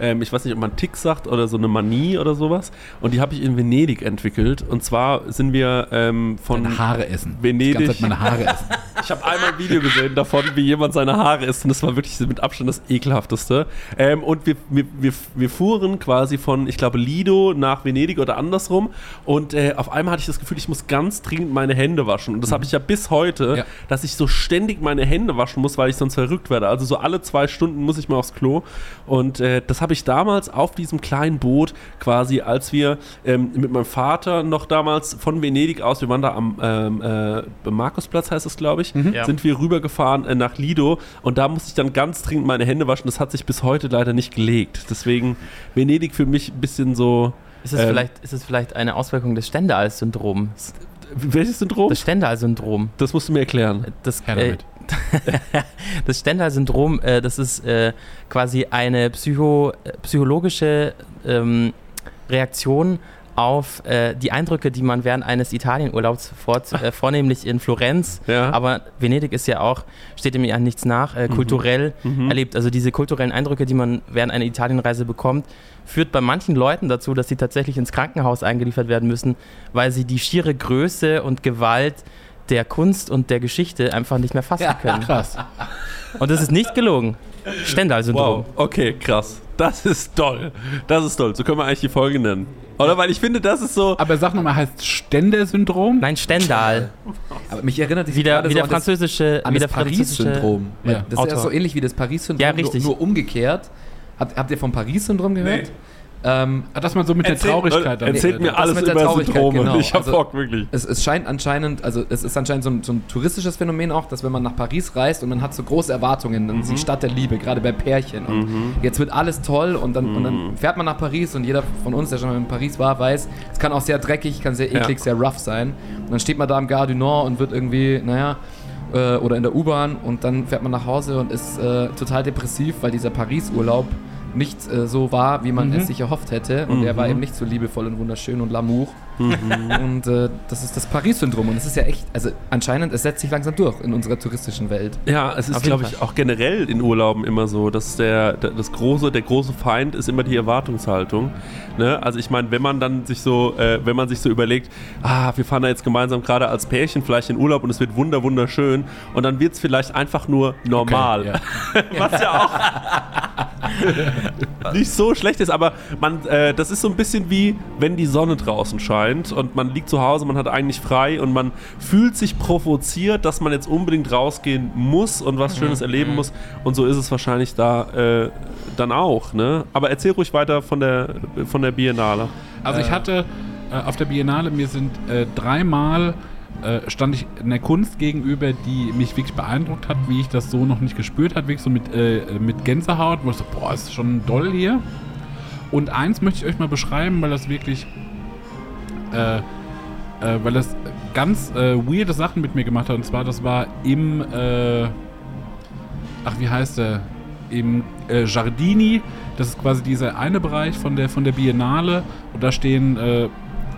ähm, ich weiß nicht, ob man Tick sagt oder so eine Manie oder sowas. Und die habe ich in Venedig entwickelt. Und zwar sind wir ähm, von Meine Haare essen. Venedig. Zeit meine Haare essen. Ich habe einmal ein Video gesehen davon, wie jemand seine Haare isst und das war wirklich mit Abstand das ekelhafteste. Ähm, und wir, wir, wir, wir fuhren quasi von, ich glaube, Lido nach Venedig oder andersrum und äh, auf einmal hatte ich das Gefühl, ich muss ganz dringend meine Hände waschen. Und das habe ich ja bis heute, Ja. dass ich so ständig meine Hände waschen muss, weil ich sonst verrückt werde. Also so alle zwei Stunden muss ich mal aufs Klo. Und äh, das habe ich damals auf diesem kleinen Boot quasi, als wir ähm, mit meinem Vater noch damals von Venedig aus, wir waren da am ähm, äh, Markusplatz heißt es, glaube ich, Ja. sind wir rübergefahren äh, nach Lido und da musste ich dann ganz dringend meine Hände waschen. Das hat sich bis heute leider nicht gelegt. Deswegen Venedig für mich ein bisschen so. Ist es, Ähm. vielleicht, ist es vielleicht eine Auswirkung des Stendhal-Syndroms? Welches Syndrom? Das Stendhal-Syndrom. Das musst du mir erklären. Das, Her äh, damit. das Stendhal-Syndrom, äh, das ist äh, quasi eine psycho, äh, psychologische ähm, Reaktion auf äh, die Eindrücke, die man während eines Italienurlaubs fort, äh, vornehmlich in Florenz, Ja. aber Venedig ist ja auch, steht dem ja nichts nach, äh, kulturell erlebt. Also diese kulturellen Eindrücke, die man während einer Italienreise bekommt, führt bei manchen Leuten dazu, dass sie tatsächlich ins Krankenhaus eingeliefert werden müssen, weil sie die schiere Größe und Gewalt der Kunst und der Geschichte einfach nicht mehr fassen können. Krass. Und das ist nicht gelogen. Stendhal-Syndrom. Wow, okay, krass. Das ist toll. Das ist toll. So können wir eigentlich die Folge nennen. Oder? Weil ich finde, das ist so. Aber sag nochmal, heißt Stender-Syndrom? Nein, Stendhal. Aber mich erinnert sich Wie der, gerade wie so der an das, französische, an wie das Paris-Syndrom. Ja. Das ist ja Autor. so ähnlich wie das Paris-Syndrom, Ja, nur, richtig. nur umgekehrt. Habt, habt ihr vom Paris-Syndrom gehört? Nee. Ähm, Ah, Dass man so mit der Traurigkeit dann Erzählt mir alles über Syndrome. genau. Ich hab Also- Bock, wirklich. es, es scheint anscheinend, also es ist anscheinend so ein, so ein touristisches Phänomen auch, dass wenn man nach Paris reist und man hat so große Erwartungen, dann ist die Stadt der Liebe, gerade bei Pärchen. Und jetzt wird alles toll und dann, und dann fährt man nach Paris und jeder von uns, der schon mal in Paris war, weiß, es kann auch sehr dreckig, kann sehr eklig, Ja. sehr rough sein. Und dann steht man da am Gare du Nord und wird irgendwie, naja, äh, oder in der U-Bahn und dann fährt man nach Hause und ist äh, total depressiv, weil dieser Paris-Urlaub nicht äh, so war, wie man es sich erhofft hätte. Und er war eben nicht so liebevoll und wunderschön und l'amour. Und äh, das ist das Paris-Syndrom. Und es ist ja echt, also anscheinend, es setzt sich langsam durch in unserer touristischen Welt. Ja, es ist, glaube ich, auch generell in Urlauben immer so, dass der, der, das große, der große Feind ist immer die Erwartungshaltung. Ne? Also ich meine, wenn man dann sich so, äh, wenn man sich so überlegt, ah, wir fahren da jetzt gemeinsam gerade als Pärchen vielleicht in Urlaub und es wird wunder wunderschön und dann wird es vielleicht einfach nur normal. ja. Was ja auch nicht so schlecht ist, aber man, äh, das ist so ein bisschen wie, wenn die Sonne draußen scheint und man liegt zu Hause, man hat eigentlich frei und man fühlt sich provoziert, dass man jetzt unbedingt rausgehen muss und was Schönes erleben muss. Und so ist es wahrscheinlich da äh, dann auch. Ne? Aber erzähl ruhig weiter von der, von der Biennale. Also ich hatte äh, auf der Biennale, mir sind äh, dreimal äh, stand ich einer Kunst gegenüber, die mich wirklich beeindruckt hat, wie ich das so noch nicht gespürt habe, wirklich so mit, äh, mit Gänsehaut, wo ich so, boah, ist schon doll hier. Und eins möchte ich euch mal beschreiben, weil das wirklich, äh, äh, weil das ganz äh, weirde Sachen mit mir gemacht hat. Und zwar, das war im, ach, wie heißt der? Im Giardini. Das ist quasi dieser eine Bereich von der, von der Biennale. Und da stehen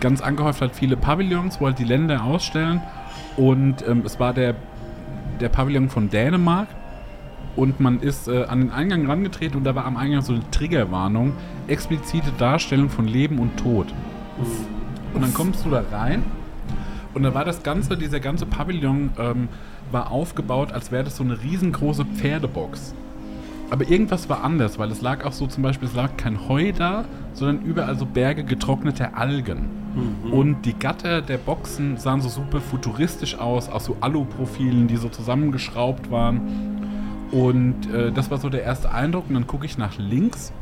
ganz angehäuft halt viele Pavillons, wo halt die Länder ausstellen. Und ähm, es war der, der Pavillon von Dänemark. Und man ist äh, an den Eingang rangetreten und da war am Eingang so eine Triggerwarnung. Explizite Darstellung von Leben und Tod. Und dann kommst du da rein und da war das Ganze, dieser ganze Pavillon ähm, war aufgebaut, als wäre das so eine riesengroße Pferdebox. Aber irgendwas war anders, weil es lag auch so zum Beispiel, es lag kein Heu da, sondern überall so Berge getrockneter Algen. Und die Gatter der Boxen sahen so super futuristisch aus, aus so Aluprofilen, die so zusammengeschraubt waren. Und äh, das war so der erste Eindruck. Und dann gucke ich nach links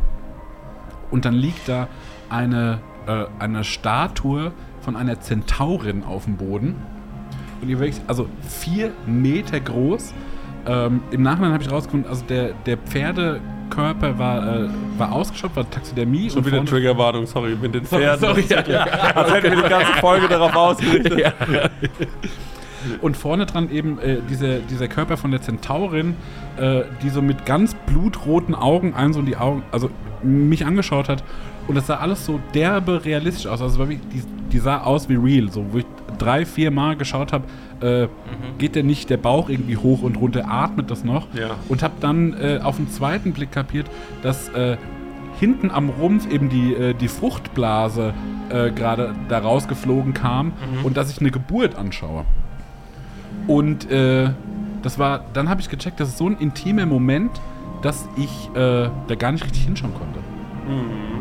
und dann liegt da eine, äh, eine Statue von einer Zentaurin auf dem Boden. Und ihr wirklich, also vier Meter groß. Ähm, Im Nachhinein habe ich rausgefunden, also der, der Pferdekörper war, äh, war ausgeschöpft, war Taxidermie. Schon wieder Triggerwarnung, sorry, mit den Pferden. Sorry, ja, ja. Als hätten wir die ganze Folge darauf ausgerichtet. Und vorne dran eben äh, dieser, dieser Körper von der Zentaurin, äh, die so mit ganz blutroten Augen einen so in die Augen, also mich angeschaut hat. Und das sah alles so derbe realistisch aus. Also die, die sah aus wie real. So, wo ich drei, vier Mal geschaut habe, äh, geht denn nicht der Bauch irgendwie hoch und runter, atmet das noch? Ja. Und habe dann äh, auf den zweiten Blick kapiert, dass äh, hinten am Rumpf eben die, äh, die Fruchtblase äh, gerade da rausgeflogen kam und dass ich eine Geburt anschaue. Und äh, das war, dann habe ich gecheckt, das ist so ein intimer Moment, dass ich da gar nicht richtig hinschauen konnte.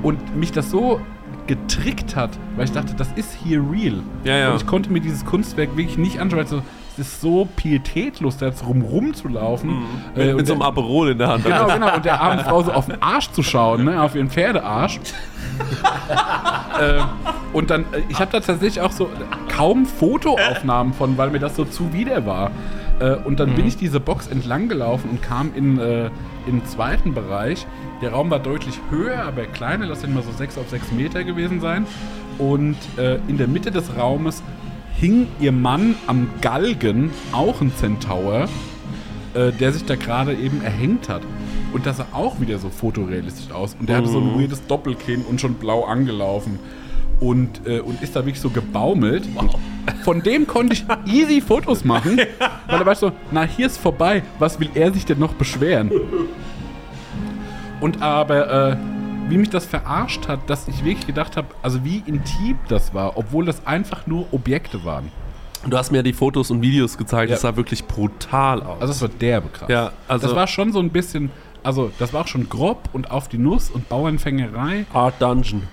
Und mich das so getrickt hat, weil ich dachte, das ist hier real. Ja, ja. Und ich konnte mir dieses Kunstwerk wirklich nicht anschauen, weil es so, es ist so pietätlos, da jetzt rum rumzulaufen. Äh, Mit, so einem Aperol in der Hand. Genau, genau. Und der armen Frau so auf den Arsch zu schauen, ne? auf ihren Pferdearsch. äh, und dann, äh, ich habe da tatsächlich auch so kaum Fotoaufnahmen von, weil mir das so zuwider war. Äh, und dann bin ich diese Box entlang gelaufen und kam in, äh, den zweiten Bereich. Der Raum war deutlich höher, aber kleiner, lass den mal so 6 auf 6 Meter gewesen sein. Und äh, in der Mitte des Raumes hing ihr Mann am Galgen, auch ein Centaur äh, der sich da gerade eben erhängt hat. Und das sah auch wieder so fotorealistisch aus. Und der hatte so ein weirdes Doppelkinn und schon blau angelaufen. Und, äh, und ist da wirklich so gebaumelt. Von dem konnte ich easy Fotos machen, weil er war so, na hier ist vorbei, was will er sich denn noch beschweren? Und aber, äh, wie mich das verarscht hat, dass ich wirklich gedacht habe, also wie intim das war, obwohl das einfach nur Objekte waren. Du hast mir die Fotos und Videos gezeigt, Ja. das sah wirklich brutal aus. Also es war derbe krass. ja, also das war schon so ein bisschen, also das war auch schon grob und auf die Nuss und Bauernfängerei, Art Dungeon.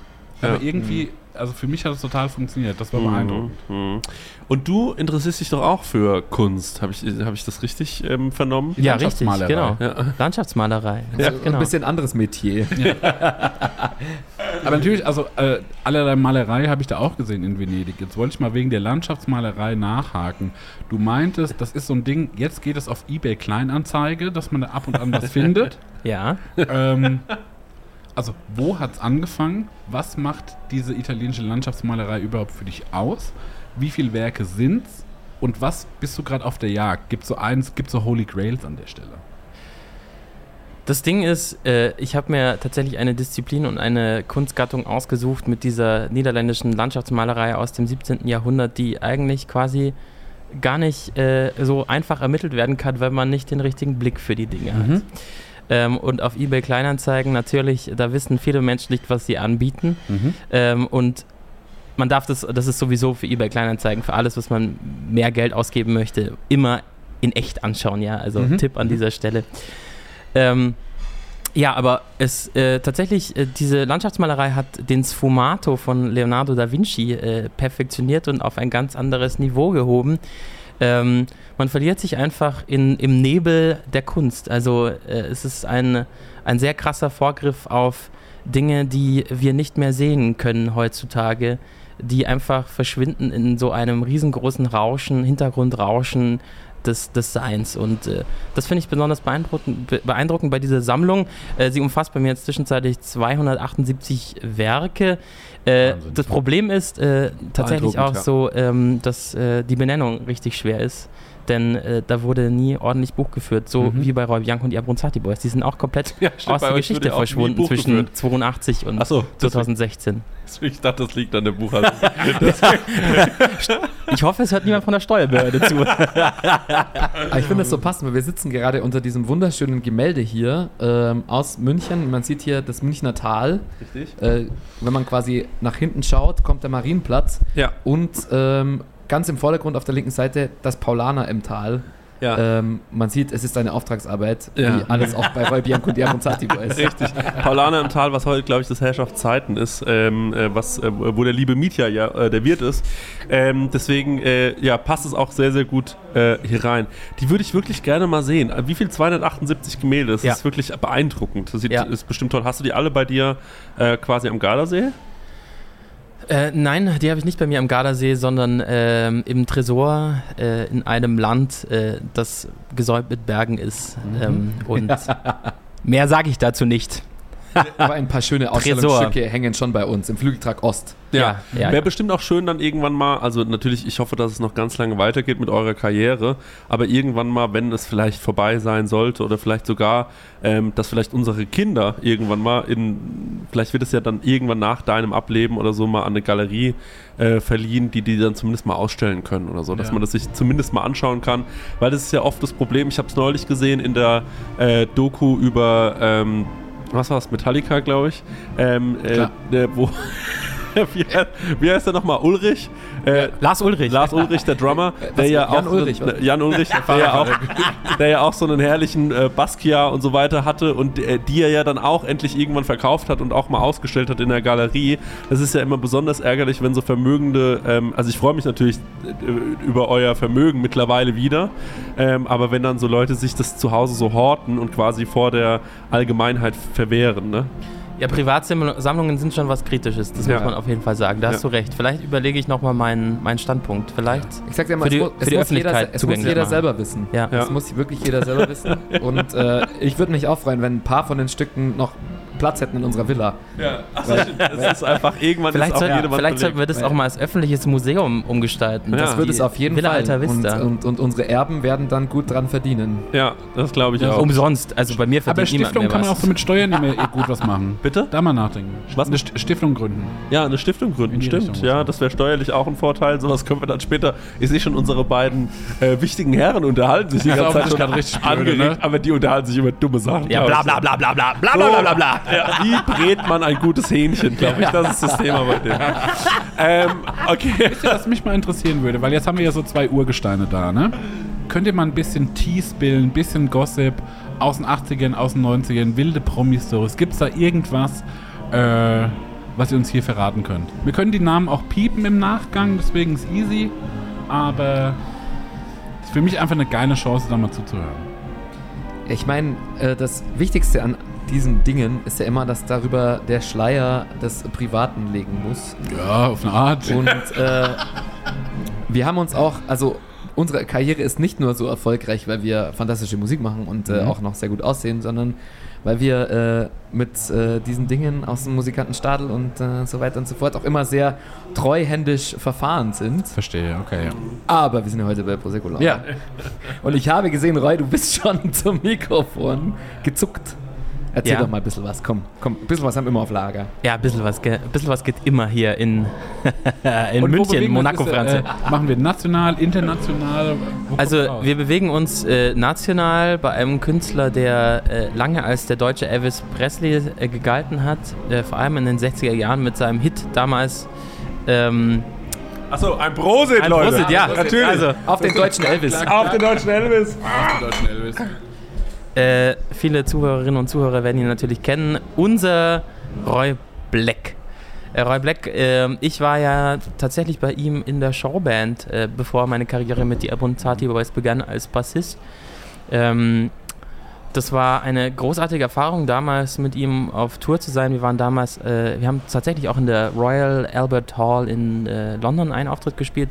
Aber Ja. irgendwie, also für mich hat es total funktioniert. Das war beeindruckend. Mhm. Und du interessierst dich doch auch für Kunst. Habe ich, hab ich das richtig ähm, vernommen? Ja, richtig, Landschaftsmalerei. genau. Ja. Landschaftsmalerei. Ja, genau. Ein bisschen anderes Metier. Aber natürlich, also äh, allerlei Malerei habe ich da auch gesehen in Venedig. Jetzt wollte ich mal wegen der Landschaftsmalerei nachhaken. Du meintest, das ist so ein Ding, jetzt geht es auf eBay Kleinanzeige, dass man da ab und an was findet. Ja. ähm, also, wo hat es angefangen? Was macht diese italienische Landschaftsmalerei überhaupt für dich aus? Wie viele Werke sind's? Und was bist du gerade auf der Jagd? Gibt so eins, gibt so Holy Grails an der Stelle? Das Ding ist, äh, ich habe mir tatsächlich eine Disziplin und eine Kunstgattung ausgesucht mit dieser niederländischen Landschaftsmalerei aus dem 17. Jahrhundert, die eigentlich quasi gar nicht äh, so einfach ermittelt werden kann, wenn man nicht den richtigen Blick für die Dinge hat. Ähm, und auf eBay Kleinanzeigen natürlich, da wissen viele Menschen nicht, was sie anbieten. Ähm, und man darf das, das ist sowieso für eBay Kleinanzeigen, für alles, was man mehr Geld ausgeben möchte, immer in echt anschauen, ja. Also Mhm. Tipp an dieser Stelle. Ähm, ja, aber es äh, tatsächlich, äh, diese Landschaftsmalerei hat den Sfumato von Leonardo da Vinci äh, perfektioniert und auf ein ganz anderes Niveau gehoben. Ähm, man verliert sich einfach in, im Nebel der Kunst. Also äh, es ist ein, ein sehr krasser Vorgriff auf Dinge, die wir nicht mehr sehen können heutzutage, die einfach verschwinden in so einem riesengroßen Rauschen, Hintergrundrauschen des, des Seins. Und äh, das finde ich besonders beeindruckend, be- beeindruckend bei dieser Sammlung. Äh, sie umfasst bei mir jetzt zwischenzeitlich 278 Werke. Äh, das Problem ist äh, tatsächlich auch ja. so, ähm, dass äh, die Benennung richtig schwer ist. Denn äh, da wurde nie ordentlich Buch geführt, so Mhm. wie bei Roy Bianco und die Abronzati Boys. Die sind auch komplett Ja, stimmt, aus der Geschichte verschwunden zwischen geführt. 82 und Achso, 2016. ich dachte, das liegt an der Buchhaltung. Ich hoffe, es hört niemand von der Steuerbehörde zu. Aber ich finde es so passend, weil wir sitzen gerade unter diesem wunderschönen Gemälde hier ähm, aus München. Man sieht hier das Münchner Tal. Richtig? Äh, wenn man quasi nach hinten schaut, kommt der Marienplatz Ja. und ähm, ganz im Vordergrund auf der linken Seite das Paulaner im Tal. Ja. Ähm, man sieht, es ist eine Auftragsarbeit, Ja. wie alles auch bei Roy Bianco und Abronzati ist. Richtig. Paulaner im Tal, was heute, glaube ich, das Herrschaftszeiten ist, ähm, äh, was, äh, wo der liebe Mietja ja äh, der Wirt ist. Ähm, deswegen äh, ja, passt es auch sehr, sehr gut äh, hier rein. Die würde ich wirklich gerne mal sehen. Äh, Wie viel? 278 Gemälde. Das Ja. ist wirklich beeindruckend. Das sieht, ist bestimmt toll. Hast du die alle bei dir quasi am Gardasee? Äh, nein, die habe ich nicht bei mir am Gardasee, sondern ähm, im Tresor äh, in einem Land, äh, das gesäumt mit Bergen ist. Ähm, und mehr sage ich dazu nicht. Aber ein paar schöne Ausstellungsstücke hängen schon bei uns im Flügeltrag Ost. Ja, ja, Wäre ja. bestimmt auch schön dann irgendwann mal, also natürlich, ich hoffe, dass es noch ganz lange weitergeht mit eurer Karriere, aber irgendwann mal, wenn es vielleicht vorbei sein sollte oder vielleicht sogar, ähm, dass vielleicht unsere Kinder irgendwann mal in, vielleicht wird es ja dann irgendwann nach deinem Ableben oder so mal an eine Galerie äh, verliehen, die die dann zumindest mal ausstellen können oder so, dass Ja. man das sich zumindest mal anschauen kann, weil das ist ja oft das Problem, ich habe es neulich gesehen in der äh, Doku über, ähm, was war es, Metallica, glaube ich, ähm, äh, wo wie, heißt- wie heißt der nochmal? Ulrich? Äh, Lars Ulrich. Lars Ulrich, der Drummer, der ja Jan auch Ulrich, oder? Jan Ulrich, der ja auch, der ja auch so einen herrlichen äh, Basquiat und so weiter hatte und äh, die er ja dann auch endlich irgendwann verkauft hat und auch mal ausgestellt hat in der Galerie. Das ist ja immer besonders ärgerlich, wenn so Vermögende, ähm, also ich freue mich natürlich äh, über euer Vermögen mittlerweile wieder, ähm, aber wenn dann so Leute sich das zu Hause so horten und quasi vor der Allgemeinheit verwehren, ne? Ja, Privatsammlungen sind schon was Kritisches, das Ja. muss man auf jeden Fall sagen. Da hast Ja. du recht. Vielleicht überlege ich nochmal meinen, meinen Standpunkt. Vielleicht. Ich sag dir mal, Für die- es, für es die muss jeder, Öffentlichkeit se- es muss jeder machen. selber wissen. Ja. Ja. Das muss wirklich jeder selber wissen. Und äh, ich würde mich auch freuen, wenn ein paar von den Stücken noch Platz hätten in unserer Villa. Ja, also, das ist einfach irgendwann Vielleicht, auch soll, jede Wand vielleicht sollten wir das auch mal als öffentliches Museum umgestalten. Ja. Das wird Die es auf jeden Villa Fall. Alta Und, Vista. und, und unsere Erben werden dann gut dran verdienen. Ja, das glaube ich auch. Umsonst. Also bei mir Aber verdient niemand Stiftung mehr kann man auch was. so mit Steuern nicht mehr eh gut was machen. Bitte? Da mal nachdenken. Was? Eine St Stiftung gründen. Ja, eine Stiftung gründen, stimmt. Richtung Ja, das wäre steuerlich auch ein Vorteil. Sowas können wir dann später. Ich sehe schon, unsere beiden äh, wichtigen Herren unterhalten sich die Das ist ganze auch Zeit schon gerade richtig blöde, angeregt, ne? aber die unterhalten sich über dumme Sachen. Ja, bla ich. bla bla bla bla bla bla bla bla bla. Ja, wie brät man ein gutes Hähnchen, glaube ich. Das ist das Thema bei dem. Ähm, okay. Was mich mal interessieren würde, weil jetzt haben wir ja so zwei Urgesteine da, ne? Könnt ihr mal ein bisschen Tea spillen, ein bisschen Gossip aus den 80ern, aus den 90ern, wilde Promi-Stories? Gibt es da irgendwas, äh, was ihr uns hier verraten könnt? Wir können die Namen auch piepen im Nachgang, deswegen ist easy, aber es ist für mich einfach eine geile Chance, da mal zuzuhören. Ich meine, äh, das Wichtigste an diesen Dingen ist ja immer, dass darüber der Schleier des Privaten legen muss. Ja, auf eine Art. Und äh, wir haben uns auch, also unsere Karriere ist nicht nur so erfolgreich, weil wir fantastische Musik machen und äh, Mhm. auch noch sehr gut aussehen, sondern weil wir äh, mit äh, diesen Dingen aus dem Musikantenstadel und äh, so weiter und so fort auch immer sehr treuhändisch verfahren sind. Verstehe, okay. Aber wir sind ja heute bei Prosecco Laune. Ja. Und ich habe gesehen, Roy, du bist schon zum Mikrofon gezuckt. Erzähl Ja. doch mal ein bisschen was. Komm, komm, ein bisschen was haben wir immer auf Lager. Ja, ein bisschen was, ein bisschen was geht immer hier in, in Und München? Monaco, Franz. Äh, machen wir national, international? Also wir bewegen uns äh, national bei einem Künstler, der äh, lange als der deutsche Elvis Presley äh, gegalten hat, äh, vor allem in den 60er Jahren mit seinem Hit damals. Ähm, Achso, ein Prosit, ein Leute. Prosit, ja, Natürlich. Also, Auf den deutschen Elvis. Auf den deutschen Elvis. Deutschen Elvis. Äh, viele Zuhörerinnen und Zuhörer werden ihn natürlich kennen. Unser Roy Black. Äh, Roy Black, äh, ich war ja tatsächlich bei ihm in der Showband, äh, bevor meine Karriere mit die Abonzati Boys begann als Bassist. Ähm, das war eine großartige Erfahrung, damals mit ihm auf Tour zu sein. Wir waren damals, äh, wir haben tatsächlich auch in der Royal Albert Hall in äh, London einen Auftritt gespielt.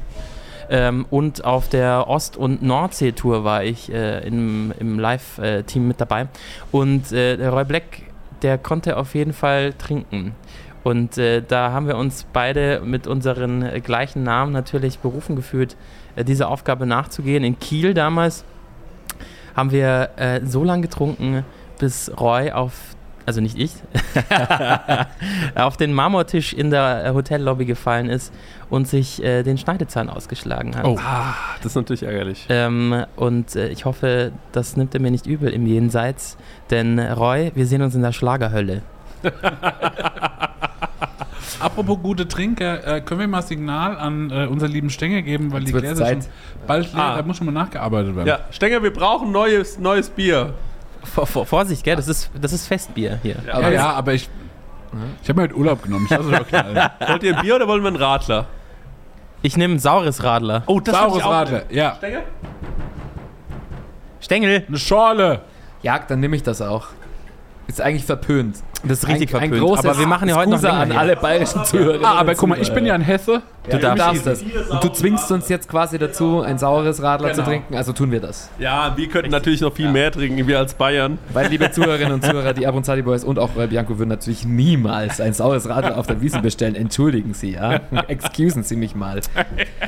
Ähm, und auf der Ost- und Nordsee-Tour war ich äh, im, im Live-Team mit dabei. Und äh, der Roy Black, der konnte auf jeden Fall trinken. Und äh, da haben wir uns beide mit unseren äh, gleichen Namen natürlich berufen gefühlt, äh, dieser Aufgabe nachzugehen. In Kiel damals haben wir äh, so lange getrunken, bis Roy auf, also nicht ich, auf den Marmortisch in der äh, Hotellobby gefallen ist und sich äh, den Schneidezahn ausgeschlagen hat. Oh. Ah, das ist natürlich ärgerlich. Ähm, und äh, ich hoffe, das nimmt er mir nicht übel im Jenseits, denn Roy, wir sehen uns in der Schlagerhölle. Apropos gute Trinker, äh, können wir mal Signal an äh, unseren lieben Stenger geben, weil Jetzt die Gläser Zeit. schon bald leer, Ah. da muss schon mal nachgearbeitet werden. Ja, Stenger, wir brauchen neues, neues Bier. Vor, vor, Vorsicht, gell? Das ist, das ist Festbier hier. ja, Aber ja, aber ich, ich habe mir halt Urlaub genommen. Ich. Wollt ihr ein Bier oder wollen wir einen Radler? Ich nehme ein saures Radler. Oh, das Saures Radler, ja. Stenger? Stängel! Eine Schorle. Ja, dann nehme ich das auch. Ist eigentlich verpönt. Das ist richtig ein, ein verpönt. großes Aber wir machen ja heute noch an alle bayerischen Zuhörer. Ah, aber guck mal, ich bin ja ein Hesse. Du darfst. darfst das. Und du zwingst uns jetzt quasi dazu, ein saures Radler zu Genau. trinken, also tun wir das. Ja, wir könnten natürlich noch viel mehr trinken, wir als Bayern. Weil, liebe Zuhörerinnen und Zuhörer, die Abronzadi Boys und auch Roy Bianco würden natürlich niemals ein saures Radler auf der Wiese bestellen. Entschuldigen Sie, ja? Excusen Sie mich mal.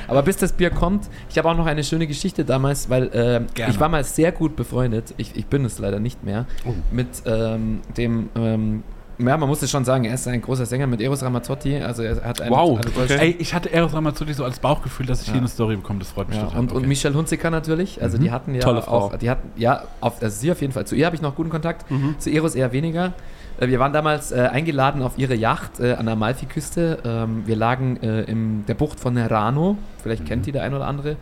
Aber bis das Bier kommt, ich habe auch noch eine schöne Geschichte damals, weil Gerne. ich war mal sehr gut befreundet, ich, ich bin es leider nicht mehr, mit ähm, dem, ähm, ja, man muss es schon sagen, er ist ein großer Sänger mit Eros Ramazzotti, also er hat einen, Wow, also okay. Ey, ich hatte Eros Ramazzotti so als Bauchgefühl, dass ich hier eine Story bekomme. Das freut mich Ja, total. und, und Okay. Michelle Hunziker natürlich. Also die hatten ja Tolle Frau. auch, die hatten, ja, auf, also sie auf jeden Fall. Zu ihr habe ich noch guten Kontakt, zu Eros eher weniger. Äh, Wir waren damals äh, eingeladen auf ihre Yacht äh, an der Amalfiküste. Ähm, wir lagen äh, in der Bucht von Nerano. Vielleicht kennt die der ein oder andere.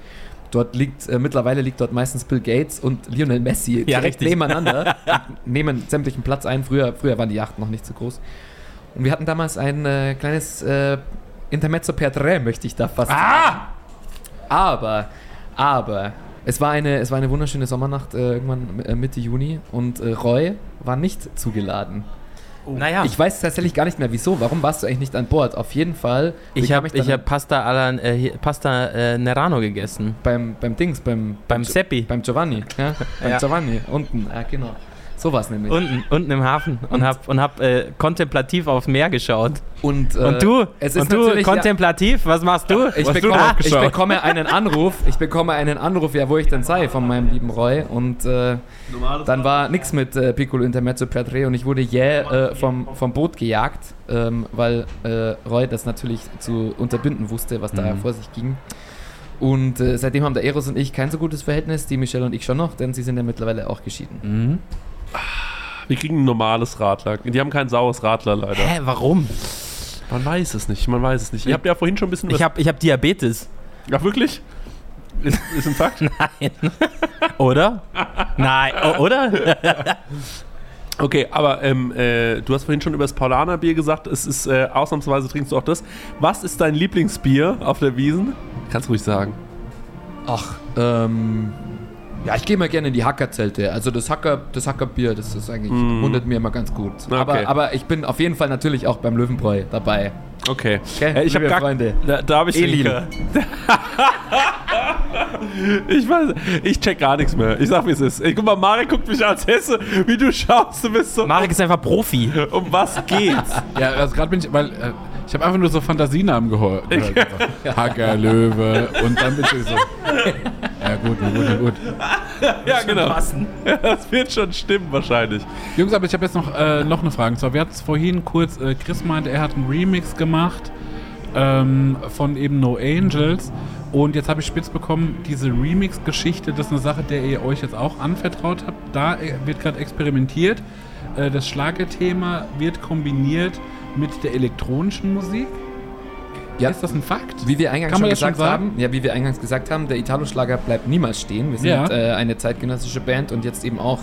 Dort liegt, äh, mittlerweile liegt dort meistens Bill Gates und Lionel Messi direkt richtig. nebeneinander, nehmen sämtlichen Platz ein. Früher, früher waren die Yachten noch nicht so groß. Und wir hatten damals ein äh, kleines äh, Intermezzo per tre, möchte ich da fast sagen. Aber, aber, es war eine, es war eine wunderschöne Sommernacht, äh, irgendwann äh, Mitte Juni und äh, Roy war nicht zugeladen. Naja, Ich weiß tatsächlich gar nicht mehr wieso. Warum warst du eigentlich nicht an Bord? Auf jeden Fall. ich habe ich hab Pasta, alla, äh, Pasta äh, Nerano gegessen. beim, beim Dings, beim, Beim Seppi. Beim Giovanni. Ja? beim Ja. Giovanni, unten. Ja, genau. Sowas nämlich. Unten, unten im Hafen und hab, und hab äh, kontemplativ aufs Meer geschaut. Und, äh, Und du? es ist und du natürlich, ja, kontemplativ? Was machst du? ich, du bekomme, drauf ich bekomme einen Anruf, ich bekomme einen Anruf, ja, wo ich denn sei, von meinem lieben Roy. Und äh, dann war nix mit äh, Piccolo Intermezzo per und ich wurde jäh äh, vom, vom Boot gejagt, ähm, weil äh, Roy das natürlich zu unterbinden wusste, was da vor sich ging. Und äh, seitdem haben der Eros und ich kein so gutes Verhältnis, die Michelle und ich schon noch, denn sie sind ja mittlerweile auch geschieden. Mhm. Wir kriegen ein normales Radler. Die haben kein saures Radler leider. Hä, warum? Man weiß es nicht, man weiß es nicht. Ihr habt ja vorhin schon ein bisschen... Ich hab, ich hab Diabetes. Ach, wirklich? Ist, ist ein Fakt? Nein. Oder? Nein, o- oder? Okay, aber ähm, äh, du hast vorhin schon über das Paulanerbier gesagt. Es ist äh, ausnahmsweise trinkst du auch das. Was ist dein Lieblingsbier auf der Wiesen? Kannst ruhig sagen. Ach, ähm. Ja, ich gehe mal gerne in die Hackerzelte. Also das Hacker, das Hackerbier, das ist eigentlich, mundet mir immer ganz gut. Okay. Aber, aber ich bin auf jeden Fall natürlich auch beim Löwenbräu dabei. Okay. Okay, Äh, ich habe gar Freunde. Da, da habe ich Elin. Ich weiß, ich check gar nichts mehr. Ich sag, wie es ist. Ich guck mal, Marek guckt mich als Hesse, wie du schaust. Du bist so. Marek ist einfach Profi. Um was geht's? Ja, also gerade bin ich, weil äh, ich habe einfach nur so Fantasienamen gehört. gehört. Hacker, Löwe und dann bin ich so. Ja gut, na gut, na gut. ja, genau. Das wird schon stimmen wahrscheinlich. Jungs, aber ich habe jetzt noch, äh, noch eine Frage. Und zwar, wir hatten es vorhin kurz, äh, Chris meinte, er hat einen Remix gemacht ähm, von eben No Angels. Und jetzt habe ich spitz bekommen, diese Remix-Geschichte, das ist eine Sache, der ihr euch jetzt auch anvertraut habt. Da äh, wird gerade experimentiert. Äh, das Schlagerthema wird kombiniert mit der elektronischen Musik. Ja. Ist das ein Fakt? Wie wir eingangs Kann schon schon gesagt sagen? haben, ja, wie wir eingangs gesagt haben, der Italo-Schlager bleibt niemals stehen. Wir sind Ja. äh, eine zeitgenössische Band und jetzt eben auch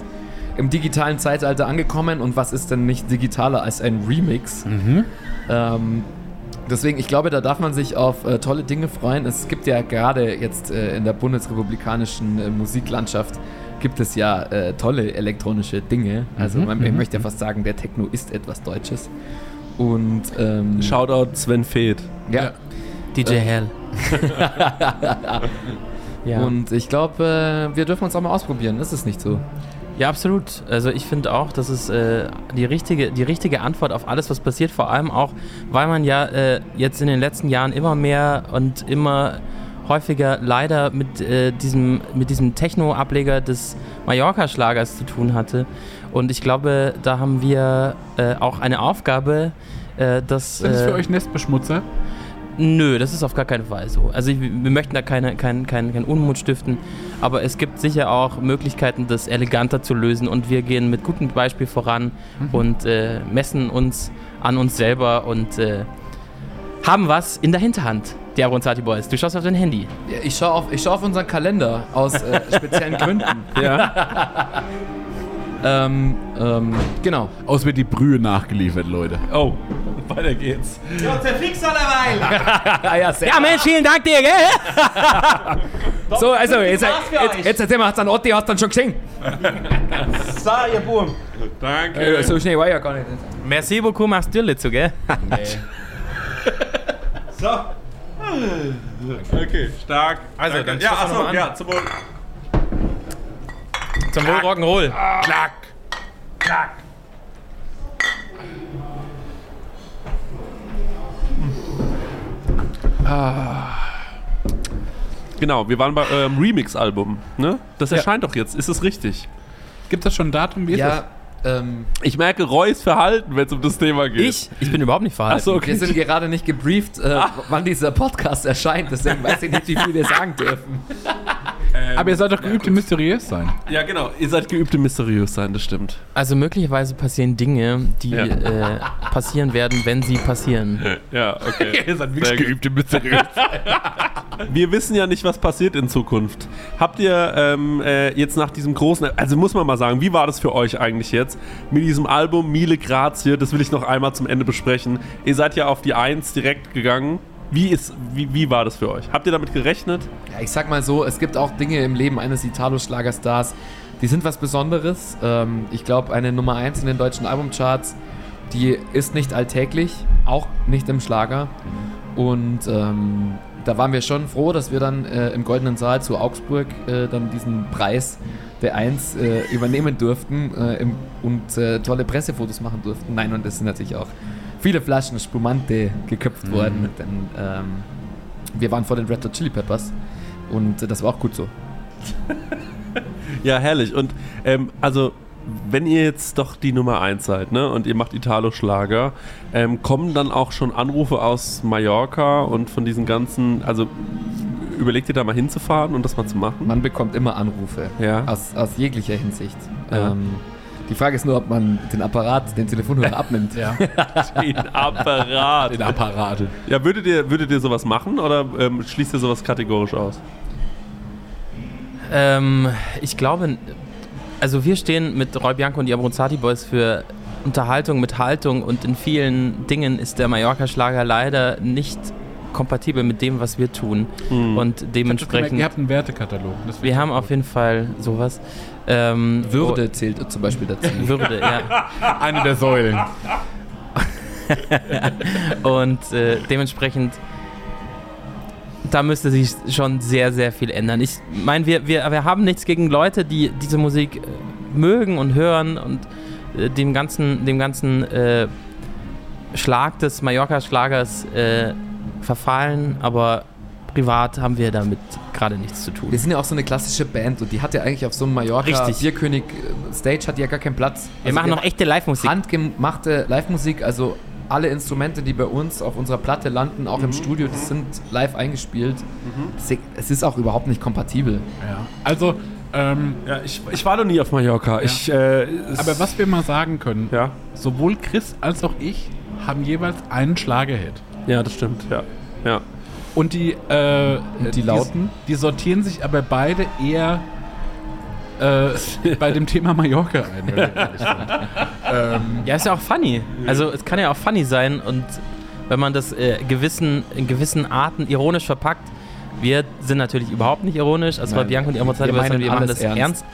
im digitalen Zeitalter angekommen. Und was ist denn nicht digitaler als ein Remix? Mhm. Ähm, deswegen, ich glaube, da darf man sich auf äh, tolle Dinge freuen. Es gibt ja gerade jetzt äh, in der bundesrepublikanischen äh, Musiklandschaft gibt es ja äh, tolle elektronische Dinge. Also Mhm, man, ich mhm, möchte ja fast sagen, der Techno ist etwas Deutsches. Und ähm, Shoutout Sven Feth. ja. DJ Hell. ja. Und ich glaube, äh, wir dürfen uns auch mal ausprobieren. Ist es nicht so? ja, absolut. Also ich finde auch, das ist äh, die, richtige, die richtige Antwort auf alles, was passiert. Vor allem auch, weil man ja äh, jetzt in den letzten Jahren immer mehr und immer häufiger leider mit äh, diesem, mit diesem Techno-Ableger des Mallorca-Schlagers zu tun hatte. Und ich glaube, da haben wir äh, auch eine Aufgabe, äh, dass... Sind das für äh, euch Nestbeschmutzer? Nö, das ist auf gar keinen Fall so. Also ich, wir möchten da keine, kein, kein, kein Unmut stiften, aber es gibt sicher auch Möglichkeiten, das eleganter zu lösen und wir gehen mit gutem Beispiel voran und äh, messen uns an uns selber und äh, haben was in der Hinterhand. Die Abronzati Boys, du schaust auf dein Handy. Ja, Ich schaue auf, ich schau auf unseren Kalender aus äh, speziellen Gründen. Ja. Ähm, ähm, genau. Aus wird die Brühe nachgeliefert, Leute. Oh, weiter geht's. Ja, sehr Ja Mensch, vielen Dank dir, gell? So, also, jetzt, jetzt, jetzt erzähl mal, hast du einen Otti, hast du dann schon gesehen? Danke. Äh, so schnell war ja gar nicht. Merci beaucoup, machst du zu, gell? Okay, stark. Also, Danke. dann ja, achso, an. ja, zum Wohl. Zum Wohl Rock'n'Roll. Klack. Klack. Ah. Genau, wir waren bei eurem Remix-Album, ne? Das erscheint doch jetzt, ist es richtig? Gibt das schon ein Datum? Wie ist Ja, ähm, Ich merke Reus Verhalten, wenn es um das Thema geht. Ich? Ich bin überhaupt nicht verhalten. Achso, okay. wir sind gerade nicht gebrieft, äh, wann dieser Podcast erscheint, deswegen weiß ich nicht, wie viel wir sagen dürfen. das? Aber ihr seid doch geübt im mysteriös sein. Ja, genau. Ihr seid geübt im Mysteriös sein, das stimmt. Also möglicherweise passieren Dinge, die Ja. äh, passieren werden, wenn sie passieren. Ja, okay. Ihr seid gut. im mysteriös. Wir wissen ja nicht, was passiert in Zukunft. Habt ihr ähm, äh, jetzt nach diesem großen, also muss man mal sagen, wie war das für euch eigentlich jetzt mit diesem Album Mille Grazie? Das will ich noch einmal zum Ende besprechen. Ihr seid ja auf die Eins direkt gegangen. Wie, ist, wie, wie war das für euch? Habt ihr damit gerechnet? Ja, ich sag mal so, es gibt auch Dinge im Leben eines Italo-Schlagerstars, die sind was Besonderes. Ähm, ich glaube, eine Nummer 1 in den deutschen Albumcharts, die ist nicht alltäglich, auch nicht im Schlager. Und ähm, da waren wir schon froh, dass wir dann äh, im Goldenen Saal zu Augsburg äh, dann diesen Preis B1 äh, übernehmen durften äh, im, und äh, tolle Pressefotos machen durften. Nein, und es sind natürlich auch viele Flaschen Spumante geköpft worden, denn ähm, wir waren vor den Red Hot Chili Peppers und das war auch gut so. Ja, herrlich. Und ähm, also, wenn ihr jetzt doch die Nummer 1 seid, ne, und ihr macht Italo-Schlager, ähm, kommen dann auch schon Anrufe aus Mallorca und von diesen ganzen, also überlegt ihr da mal hinzufahren und das mal zu machen? Man bekommt immer Anrufe Ja. aus, aus jeglicher Hinsicht. Ja. Ähm, die Frage ist nur, ob man den Apparat, den Telefonhörer abnimmt. Ja, Den Apparat. den Apparat. Ja, würdet ihr, würdet ihr sowas machen oder ähm, schließt ihr sowas kategorisch aus? Ähm, ich glaube, also wir stehen mit Roy Bianco und die Abronzati Boys für Unterhaltung mit Haltung und in vielen Dingen ist der Mallorca-Schlager leider nicht kompatibel mit dem, was wir tun. Hm. Und dementsprechend, Ihr habt einen Wertekatalog. Das wir haben auf jeden Fall sowas. Ähm, Würde zählt zum Beispiel dazu. oh, Würde, ja. eine der Säulen. Und äh, dementsprechend, da müsste sich schon sehr, sehr viel ändern. Ich meine, wir, wir, wir haben nichts gegen Leute, die diese Musik äh, mögen und hören und äh, dem ganzen, dem ganzen äh, Schlag des Mallorca-Schlagers äh, verfallen, aber privat haben wir damit gerade nichts zu tun. Wir sind ja auch so eine klassische Band und die hat ja eigentlich auf so einem Mallorca Richtig. Bierkönig äh, Stage hat die ja gar keinen Platz. Wir machen noch echte Live-Musik. handgemachte Live-Musik, also alle Instrumente, die bei uns auf unserer Platte landen, auch Mhm. im Studio, die sind live eingespielt. Deswegen- Es ist auch überhaupt nicht kompatibel. Ja. Also, ähm, Ja, ich, ich war noch nie auf Mallorca. Ich, äh, aber was wir mal sagen können, Ja, sowohl Chris als auch ich haben jeweils einen Schlagerhit. Ja, das stimmt. Ja, ja. Und die, äh, Und die lauten? Die, sortieren sich aber beide eher äh, bei dem Thema Mallorca ein. ähm, Ja, ist ja auch funny. Also es kann ja auch funny sein und wenn man das äh, gewissen, in gewissen Arten ironisch verpackt, wir sind natürlich überhaupt nicht ironisch, also bei Nein, Bianco und die Amorzeite, wir wir machen alles das ernst,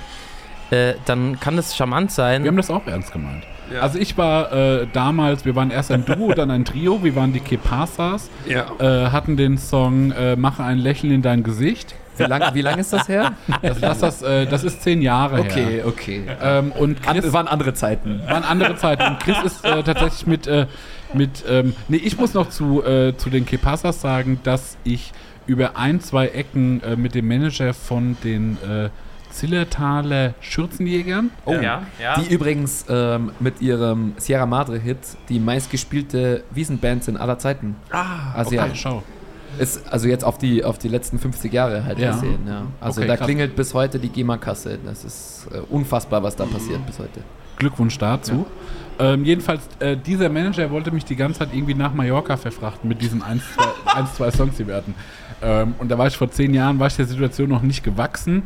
äh, dann kann das charmant sein. wir haben das auch ernst gemeint. Also ich war äh, damals, wir waren erst ein Duo, dann ein Trio, wir waren die Kepasas, Ja. äh, hatten den Song äh, Mache ein Lächeln in dein Gesicht. Wie lange wie lang ist das her? Das, das, das, äh, das ist zehn Jahre Okay, her. okay. Ähm, und An, Chris, waren andere Zeiten. waren andere Zeiten. Und Chris ist äh, tatsächlich mit, äh, mit ähm, nee, ich muss noch zu, äh, zu den Kepasas sagen, dass ich über ein, zwei Ecken äh, mit dem Manager von den äh, Zillertaler Schürzenjägern, oh, ja, ja. Die übrigens ähm, mit ihrem Sierra Madre-Hit die meistgespielte Wiesenband sind aller Zeiten. Ah, Also okay, ja, schau. ist also jetzt auf die, auf die letzten 50 Jahre halt Ja. gesehen. Ja. Also Okay, da krass. klingelt bis heute die GEMA-Kasse. Das ist äh, unfassbar, was da passiert bis heute. Glückwunsch dazu. Ähm, jedenfalls, äh, dieser Manager wollte mich die ganze Zeit irgendwie nach Mallorca verfrachten mit diesen 1, 2, 1, zwei Songs, die wir hatten. Ähm, und da war ich vor zehn Jahren, war ich der Situation noch nicht gewachsen.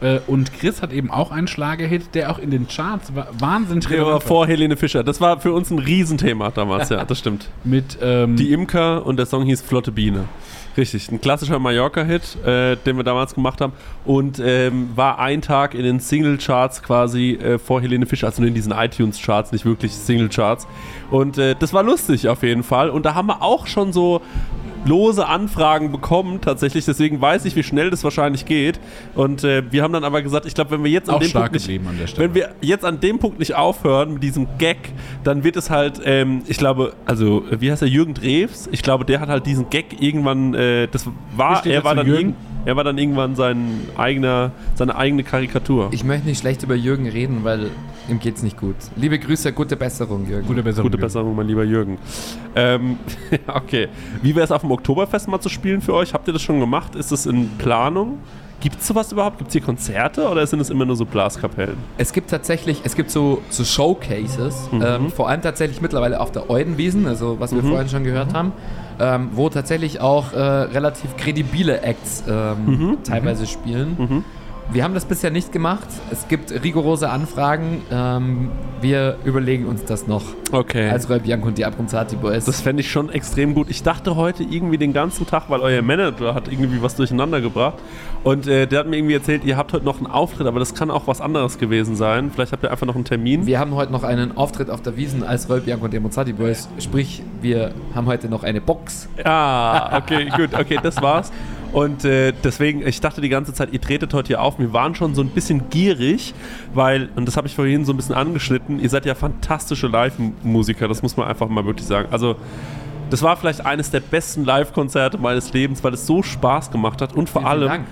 Äh, und Chris hat eben auch einen Schlagerhit, der auch in den Charts wa wahnsinnig Der war vor Helene Fischer. Das war für uns ein Riesenthema damals, ja, das stimmt. Mit, ähm, Die Imker und der Song hieß Flotte Biene. Richtig, ein klassischer Mallorca-Hit, äh, den wir damals gemacht haben. Und ähm, war ein Tag in den Single-Charts quasi äh, vor Helene Fischer, also nur in diesen iTunes-Charts, nicht wirklich Single-Charts. Und äh, das war lustig auf jeden Fall. Und da haben wir auch schon so lose Anfragen bekommen, tatsächlich. Deswegen weiß ich, wie schnell das wahrscheinlich geht. Und äh, wir haben dann aber gesagt, ich glaube, wenn wir jetzt an auch dem stark Punkt nicht, an der wenn wir jetzt an dem Punkt nicht aufhören mit diesem Gag, dann wird es halt, ähm, ich glaube, also wie heißt er, Jürgen Drews? Ich glaube, der hat halt diesen Gag irgendwann, äh, das war, er war dann Jürgen? Er war dann irgendwann sein eigener, seine eigene Karikatur. Ich möchte nicht schlecht über Jürgen reden, weil ihm geht's nicht gut. Liebe Grüße, gute Besserung, Jürgen. Gute Besserung. Gute Besserung, mein lieber Jürgen. Ähm, okay. Wie wäre es auf dem Oktoberfest mal zu spielen für euch? Habt ihr das schon gemacht? Ist es in Planung? Gibt es sowas überhaupt? Gibt es hier Konzerte oder sind es immer nur so Blaskapellen? Es gibt tatsächlich, es gibt so, so Showcases, Mhm. ähm, vor allem tatsächlich mittlerweile auf der Eudenwiesen, also was wir vorhin schon gehört haben, ähm, wo tatsächlich auch äh, relativ kredibile Acts ähm, Mhm. teilweise spielen. Wir haben das bisher nicht gemacht. Es gibt rigorose Anfragen. Ähm, wir überlegen uns das noch Okay. als Roy Bianco und die Abronzati Boys. Das fände ich schon extrem gut. Ich dachte heute irgendwie den ganzen Tag, weil euer Manager hat irgendwie was durcheinander gebracht. Und äh, der hat mir irgendwie erzählt, ihr habt heute noch einen Auftritt, aber das kann auch was anderes gewesen sein. Vielleicht habt ihr einfach noch einen Termin. wir haben heute noch einen Auftritt auf der Wiesen als Roy Bianco und die Abronzati Boys. Sprich, wir haben heute noch eine Box. Ah, okay, gut, okay, das war's. Und äh, deswegen, ich dachte die ganze Zeit, ihr tretet heute hier auf. Wir waren schon so ein bisschen gierig, weil, und das habe ich vorhin so ein bisschen angeschnitten, ihr seid ja fantastische Live-Musiker, das muss man einfach mal wirklich sagen. Also, das war vielleicht eines der besten Live-Konzerte meines Lebens, weil es so Spaß gemacht hat und vor Vielen, allem, Dank.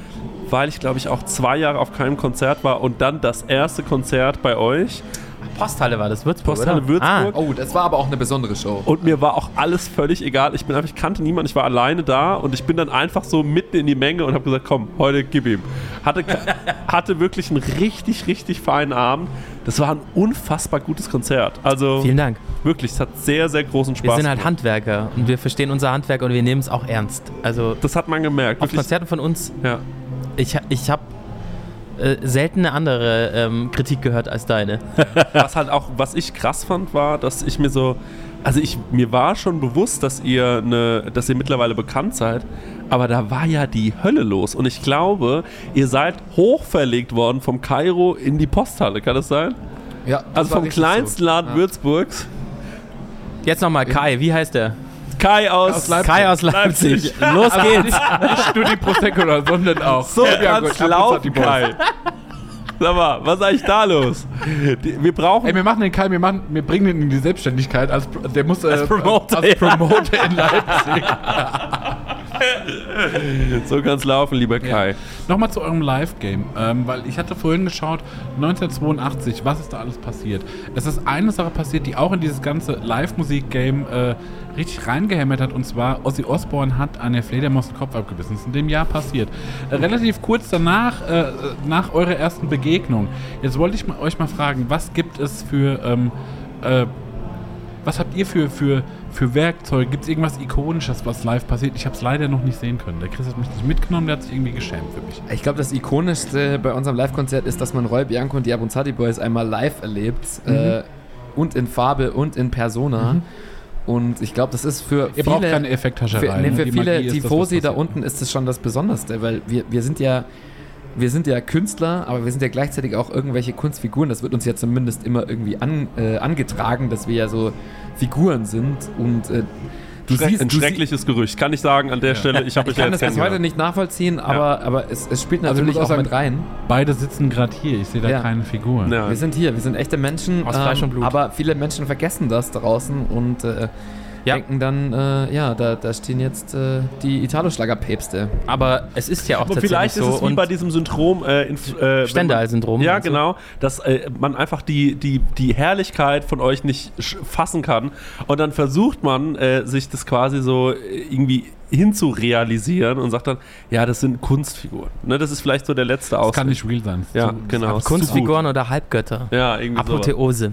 weil ich glaube ich auch zwei Jahre auf keinem Konzert war und dann das erste Konzert bei euch, Posthalle war das, Würzburg, Posthalle oder? Würzburg. Oh, das war aber auch eine besondere Show. Und mir war auch alles völlig egal. Ich bin einfach, ich kannte niemanden, ich war alleine da und ich bin dann einfach so mitten in die Menge und habe gesagt, komm, heute gib ihm. Hatte, hatte wirklich einen richtig, richtig feinen Abend. Das war ein unfassbar gutes Konzert. Also Ah, Vielen Dank. wirklich, es hat sehr, sehr großen Spaß Wir sind halt gemacht. Handwerker und wir verstehen unser Handwerk und wir nehmen es auch ernst. Also Das hat man gemerkt. auf Wirklich, Konzerten von uns, ja. ich, ich habe äh, selten eine andere ähm, Kritik gehört als deine. Was halt auch, was ich krass fand, war, dass ich mir so, also ich, mir war schon bewusst, dass ihr eine, dass ihr mittlerweile bekannt seid, aber da war ja die Hölle los. Und ich glaube, ihr seid hochverlegt worden vom Kairo in die Posthalle, kann das sein? Ja, das Also vom kleinsten so. Laden Ja. Würzburgs. Jetzt nochmal Kai, wie heißt der? Kai aus, Aus Leipzig. Kai aus Leipzig. Los Also geht's. Nicht, nicht nur die Prosecco, sondern auch. So Ja, die Boys. Kai. Sag mal, was ist eigentlich da los? Die, wir brauchen Ey, wir machen den Kai, wir, machen, wir bringen ihn in die Selbstständigkeit. Als, der muss äh, Als Promoter, als Promoter in Leipzig. so kann's laufen, lieber Kai. Nochmal zu eurem Live-Game, ähm, weil ich hatte vorhin geschaut, 1982, was ist da alles passiert? Es ist eine Sache passiert, die auch in dieses ganze Live-Musik-Game äh, richtig reingehämmert hat, und zwar Ozzy Osbourne hat eine Fledermaus den Kopf abgebissen. Das ist in dem Jahr passiert. Äh, relativ kurz danach, äh, nach eurer ersten Begegnung. Jetzt wollte ich mal, euch mal fragen, was gibt es für, ähm, äh, was habt ihr für, für, für Werkzeuge? Gibt es irgendwas Ikonisches, was live passiert? Ich habe es leider noch nicht sehen können. Der Chris hat mich nicht mitgenommen, der hat sich irgendwie geschämt für mich. Ich glaube, das ikonischste bei unserem Live-Konzert ist, dass man Roy Bianco und die Abronzati Boys einmal live erlebt. Mhm. Äh, und in Farbe und in Persona. Und ich glaube, das ist für Ihr viele... braucht keine Effekthascherei. Für, nee, ne? für Die viele Tifosi da unten ist es schon das Besonderste, weil wir, wir sind ja wir sind ja Künstler, aber wir sind ja gleichzeitig auch irgendwelche Kunstfiguren. Das wird uns ja zumindest immer irgendwie an, äh, angetragen, dass wir ja so Figuren sind und äh, du Schreck, siehst ein schreckliches Gerücht. Kann ich sagen an der Stelle. Ich habe ich euch ja kann jetzt das bis heute nicht nachvollziehen, aber, aber es, es spielt Also ich natürlich muss auch, auch sagen- mit rein. Beide sitzen gerade hier. Ich sehe da Ja. keine Figuren. Ja. Wir sind hier, wir sind echte Menschen. Aus Fleisch und Blut. Aber viele Menschen vergessen das draußen und äh, Ja. denken dann, äh, ja, da, da stehen jetzt äh, die Italo-Schlager-Päpste. Aber es ist ja auch Aber tatsächlich vielleicht so. ist es wie bei diesem Syndrom äh, äh, Stendhal-Syndrom. Ja, genau, dass äh, man einfach die, die, die Herrlichkeit von euch nicht fassen kann und dann versucht man, äh, sich das quasi so äh, irgendwie hinzurealisieren und sagt dann, ja, das sind Kunstfiguren. Ne, das ist vielleicht so der letzte Das Ausdruck. kann nicht real sein. Ja, genau. das Kunstfiguren oder Halbgötter. Ja, irgendwie. Apotheose.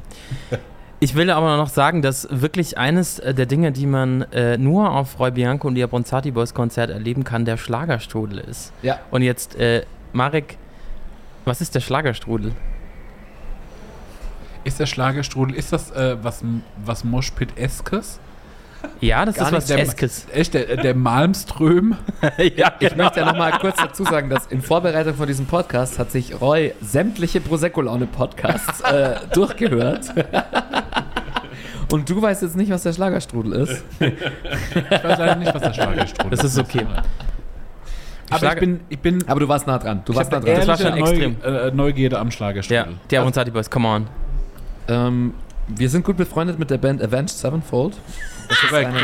Ich will aber noch sagen, dass wirklich eines äh, der Dinge, die man äh, nur auf Roy Bianco und die Abronzati Boys Konzert erleben kann, der Schlagerstrudel ist. Ja. Und jetzt, äh, Marek, was ist der Schlagerstrudel? Ist der Schlagerstrudel, ist das äh, was, was Moshpit-eskes? Ja, das Gar ist was nicht. Eskes. Echt, der, der Malmström? ja, Ich möchte ja nochmal kurz dazu sagen, dass in Vorbereitung von diesem Podcast hat sich Roy sämtliche Prosecco-Laune-Podcasts äh, durchgehört. Und du weißt jetzt nicht, was der Schlagerstrudel ist. Ich weiß leider nicht, was der Schlagerstrudel Das ist okay. Aber ich Schlager- bin, ich bin Aber du warst nah dran. Du ich warst nah dran. Das war schon extrem. Neu, äh, Neugierde am Ja, Schlagerstrudel. die Abronzati Boys, come on. Ähm, wir sind gut befreundet mit der Band Avenged Sevenfold. Das ist Korrekt. eine,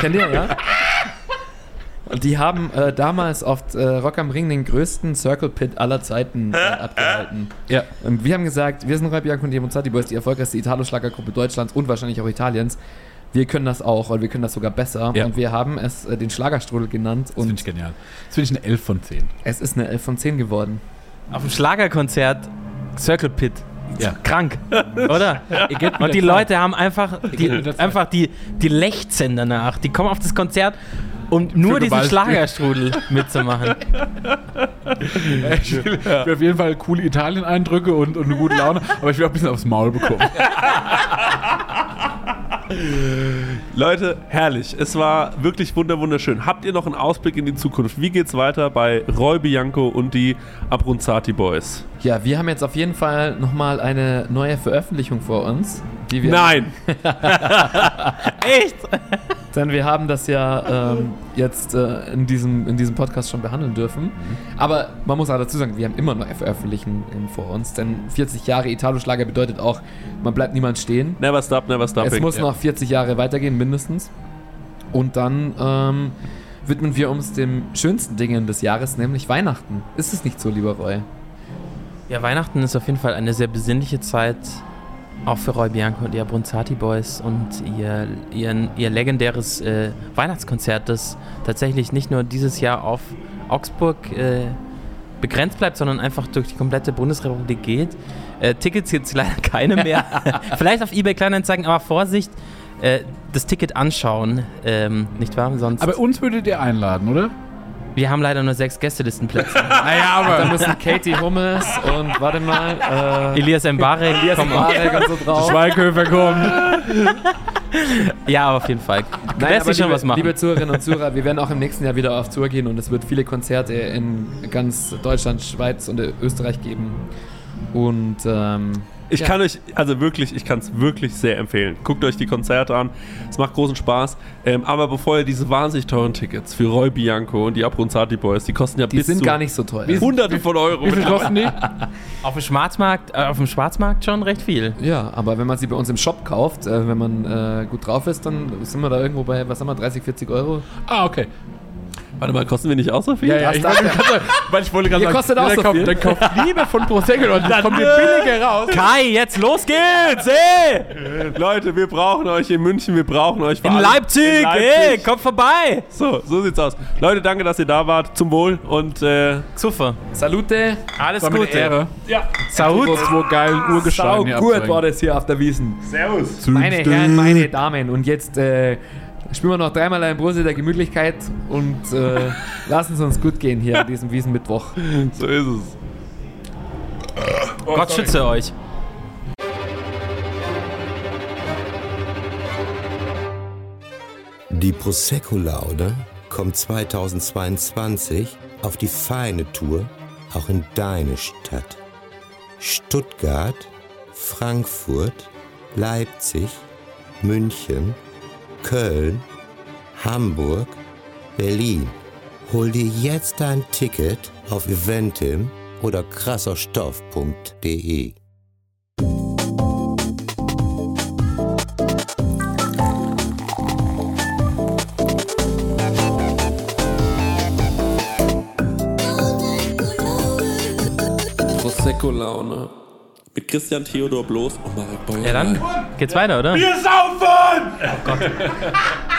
kennt ihr, ja? Und die haben äh, damals auf äh, Rock am Ring den größten Circle Pit aller Zeiten äh, abgehalten. Ja. Und wir haben gesagt, wir sind Roy Bianco und die Mozarti Boys, die erfolgreichste Italo-Schlagergruppe Deutschlands und wahrscheinlich auch Italiens. Wir können das auch und wir können das sogar besser. Ja. Und wir haben es äh, den Schlagerstrudel genannt Das finde ich genial. Das finde ich eine 11 von 10. es ist eine 11 von 10 geworden. Auf dem Schlagerkonzert Circle Pit. Ja. Krank, oder? Und die. Leute haben einfach die, einfach die, die lechzen danach. Die kommen auf das Konzert, um nur diesen. Schlagerstrudel mitzumachen. Ich will, will auf jeden Fall coole Italien-Eindrücke und, und eine gute Laune, aber ich will auch ein bisschen aufs Maul bekommen. Leute, herrlich. Es war wirklich wunder wunderschön. Habt ihr noch einen Ausblick in die Zukunft? Wie geht's weiter bei Roy Bianco und die Abronzati Boys? Ja, wir haben jetzt auf jeden Fall nochmal eine neue Veröffentlichung vor uns. die wir Nein! Echt? Denn wir haben das ja ähm, jetzt äh, in, diesem, in diesem Podcast schon behandeln dürfen. Aber man muss auch dazu sagen, wir haben immer noch Veröffentlichen vor uns. Denn 40 Jahre Italo-Schlager bedeutet auch, man bleibt niemand stehen. Never stop, never stopping. Es muss Ja. noch 40 Jahre weitergehen, mindestens. Und dann ähm, widmen wir uns dem schönsten Dingen des Jahres, nämlich Weihnachten. Ist es nicht so, lieber Roy? Ja, Weihnachten ist auf jeden Fall eine sehr besinnliche Zeit, auch für Roy Bianco und die Abronzati Boys und ihr, ihr, ihr legendäres äh, Weihnachtskonzert, das tatsächlich nicht nur dieses Jahr auf Augsburg äh, begrenzt bleibt, sondern einfach durch die komplette Bundesrepublik geht. Äh, Tickets gibt es leider keine mehr. Vielleicht auf eBay Kleinanzeigen, aber Vorsicht, äh, das Ticket anschauen, ähm, nicht wahr? Sonst. Aber uns würdet ihr einladen, oder? Wir haben leider nur sechs Gästelistenplätze. Naja, Da müssen Katie Hummels und warte mal, äh, Elias Mbarek, Elias komm, Mbarek und so drauf. Schweighöfer kommt. Ja, auf jeden Fall. Nein, lässt aber sich schon was machen. liebe Zuhörerinnen und Zuhörer, wir werden auch im nächsten Jahr wieder auf Tour gehen und es wird viele Konzerte in ganz Deutschland, Schweiz und Österreich geben. Und ähm, Ich Ja. kann euch, also wirklich, ich kann es wirklich sehr empfehlen. Guckt euch die Konzerte an. Es macht großen Spaß. Ähm, aber bevor ihr diese wahnsinnig teuren Tickets für Roy Bianco und die Abronzati Boys, die kosten ja die bis sind zu gar nicht so teuer. Hunderte von Euro. Wie viel kosten die? Auf dem Schwarzmarkt, äh, auf dem Schwarzmarkt schon recht viel. Ja, aber wenn man sie bei uns im Shop kauft, äh, wenn man äh, gut drauf ist, dann sind wir da irgendwo bei, was haben wir, 30, 40 Euro? Ah, okay. Warte mal, kosten wir nicht auch so viel? Ja, ja, ich wollte, weil ich wollte gerade Ihr sagen, kostet auch so viel. Dann kauft lieber von Prosecco und dann kommt ihr billiger raus. Kai, jetzt los geht's! Ey! Leute, wir brauchen euch in München, wir brauchen euch In. Leipzig! In Leipzig. Ey, kommt vorbei! So, so sieht's aus. Leute, danke, dass ihr da wart. Zum Wohl und äh, Super. Salute! Alles war Gute. Ehre. Saut. So zwei geilen Urgesteine hier gut war das hier auf der Wiesen. Servus. Meine Herren, meine Damen, und jetzt äh, spielen wir noch dreimal ein Brose der Gemütlichkeit und äh, lassen es uns gut gehen hier an diesem Wiesenmittwoch. So ist es. Gott schütze euch. Die Prosecco-Laude kommt 2022 auf die feine Tour auch in deine Stadt. Stuttgart, Frankfurt, Leipzig, München, Köln, Hamburg, Berlin. Hol dir jetzt dein Ticket auf eventim oder krasserstoff.de. Prosecco-Laune. Mit Christian Theodor Bloß und Marek Beuer. Ja, dann geht's weiter, oder? Wir saufen!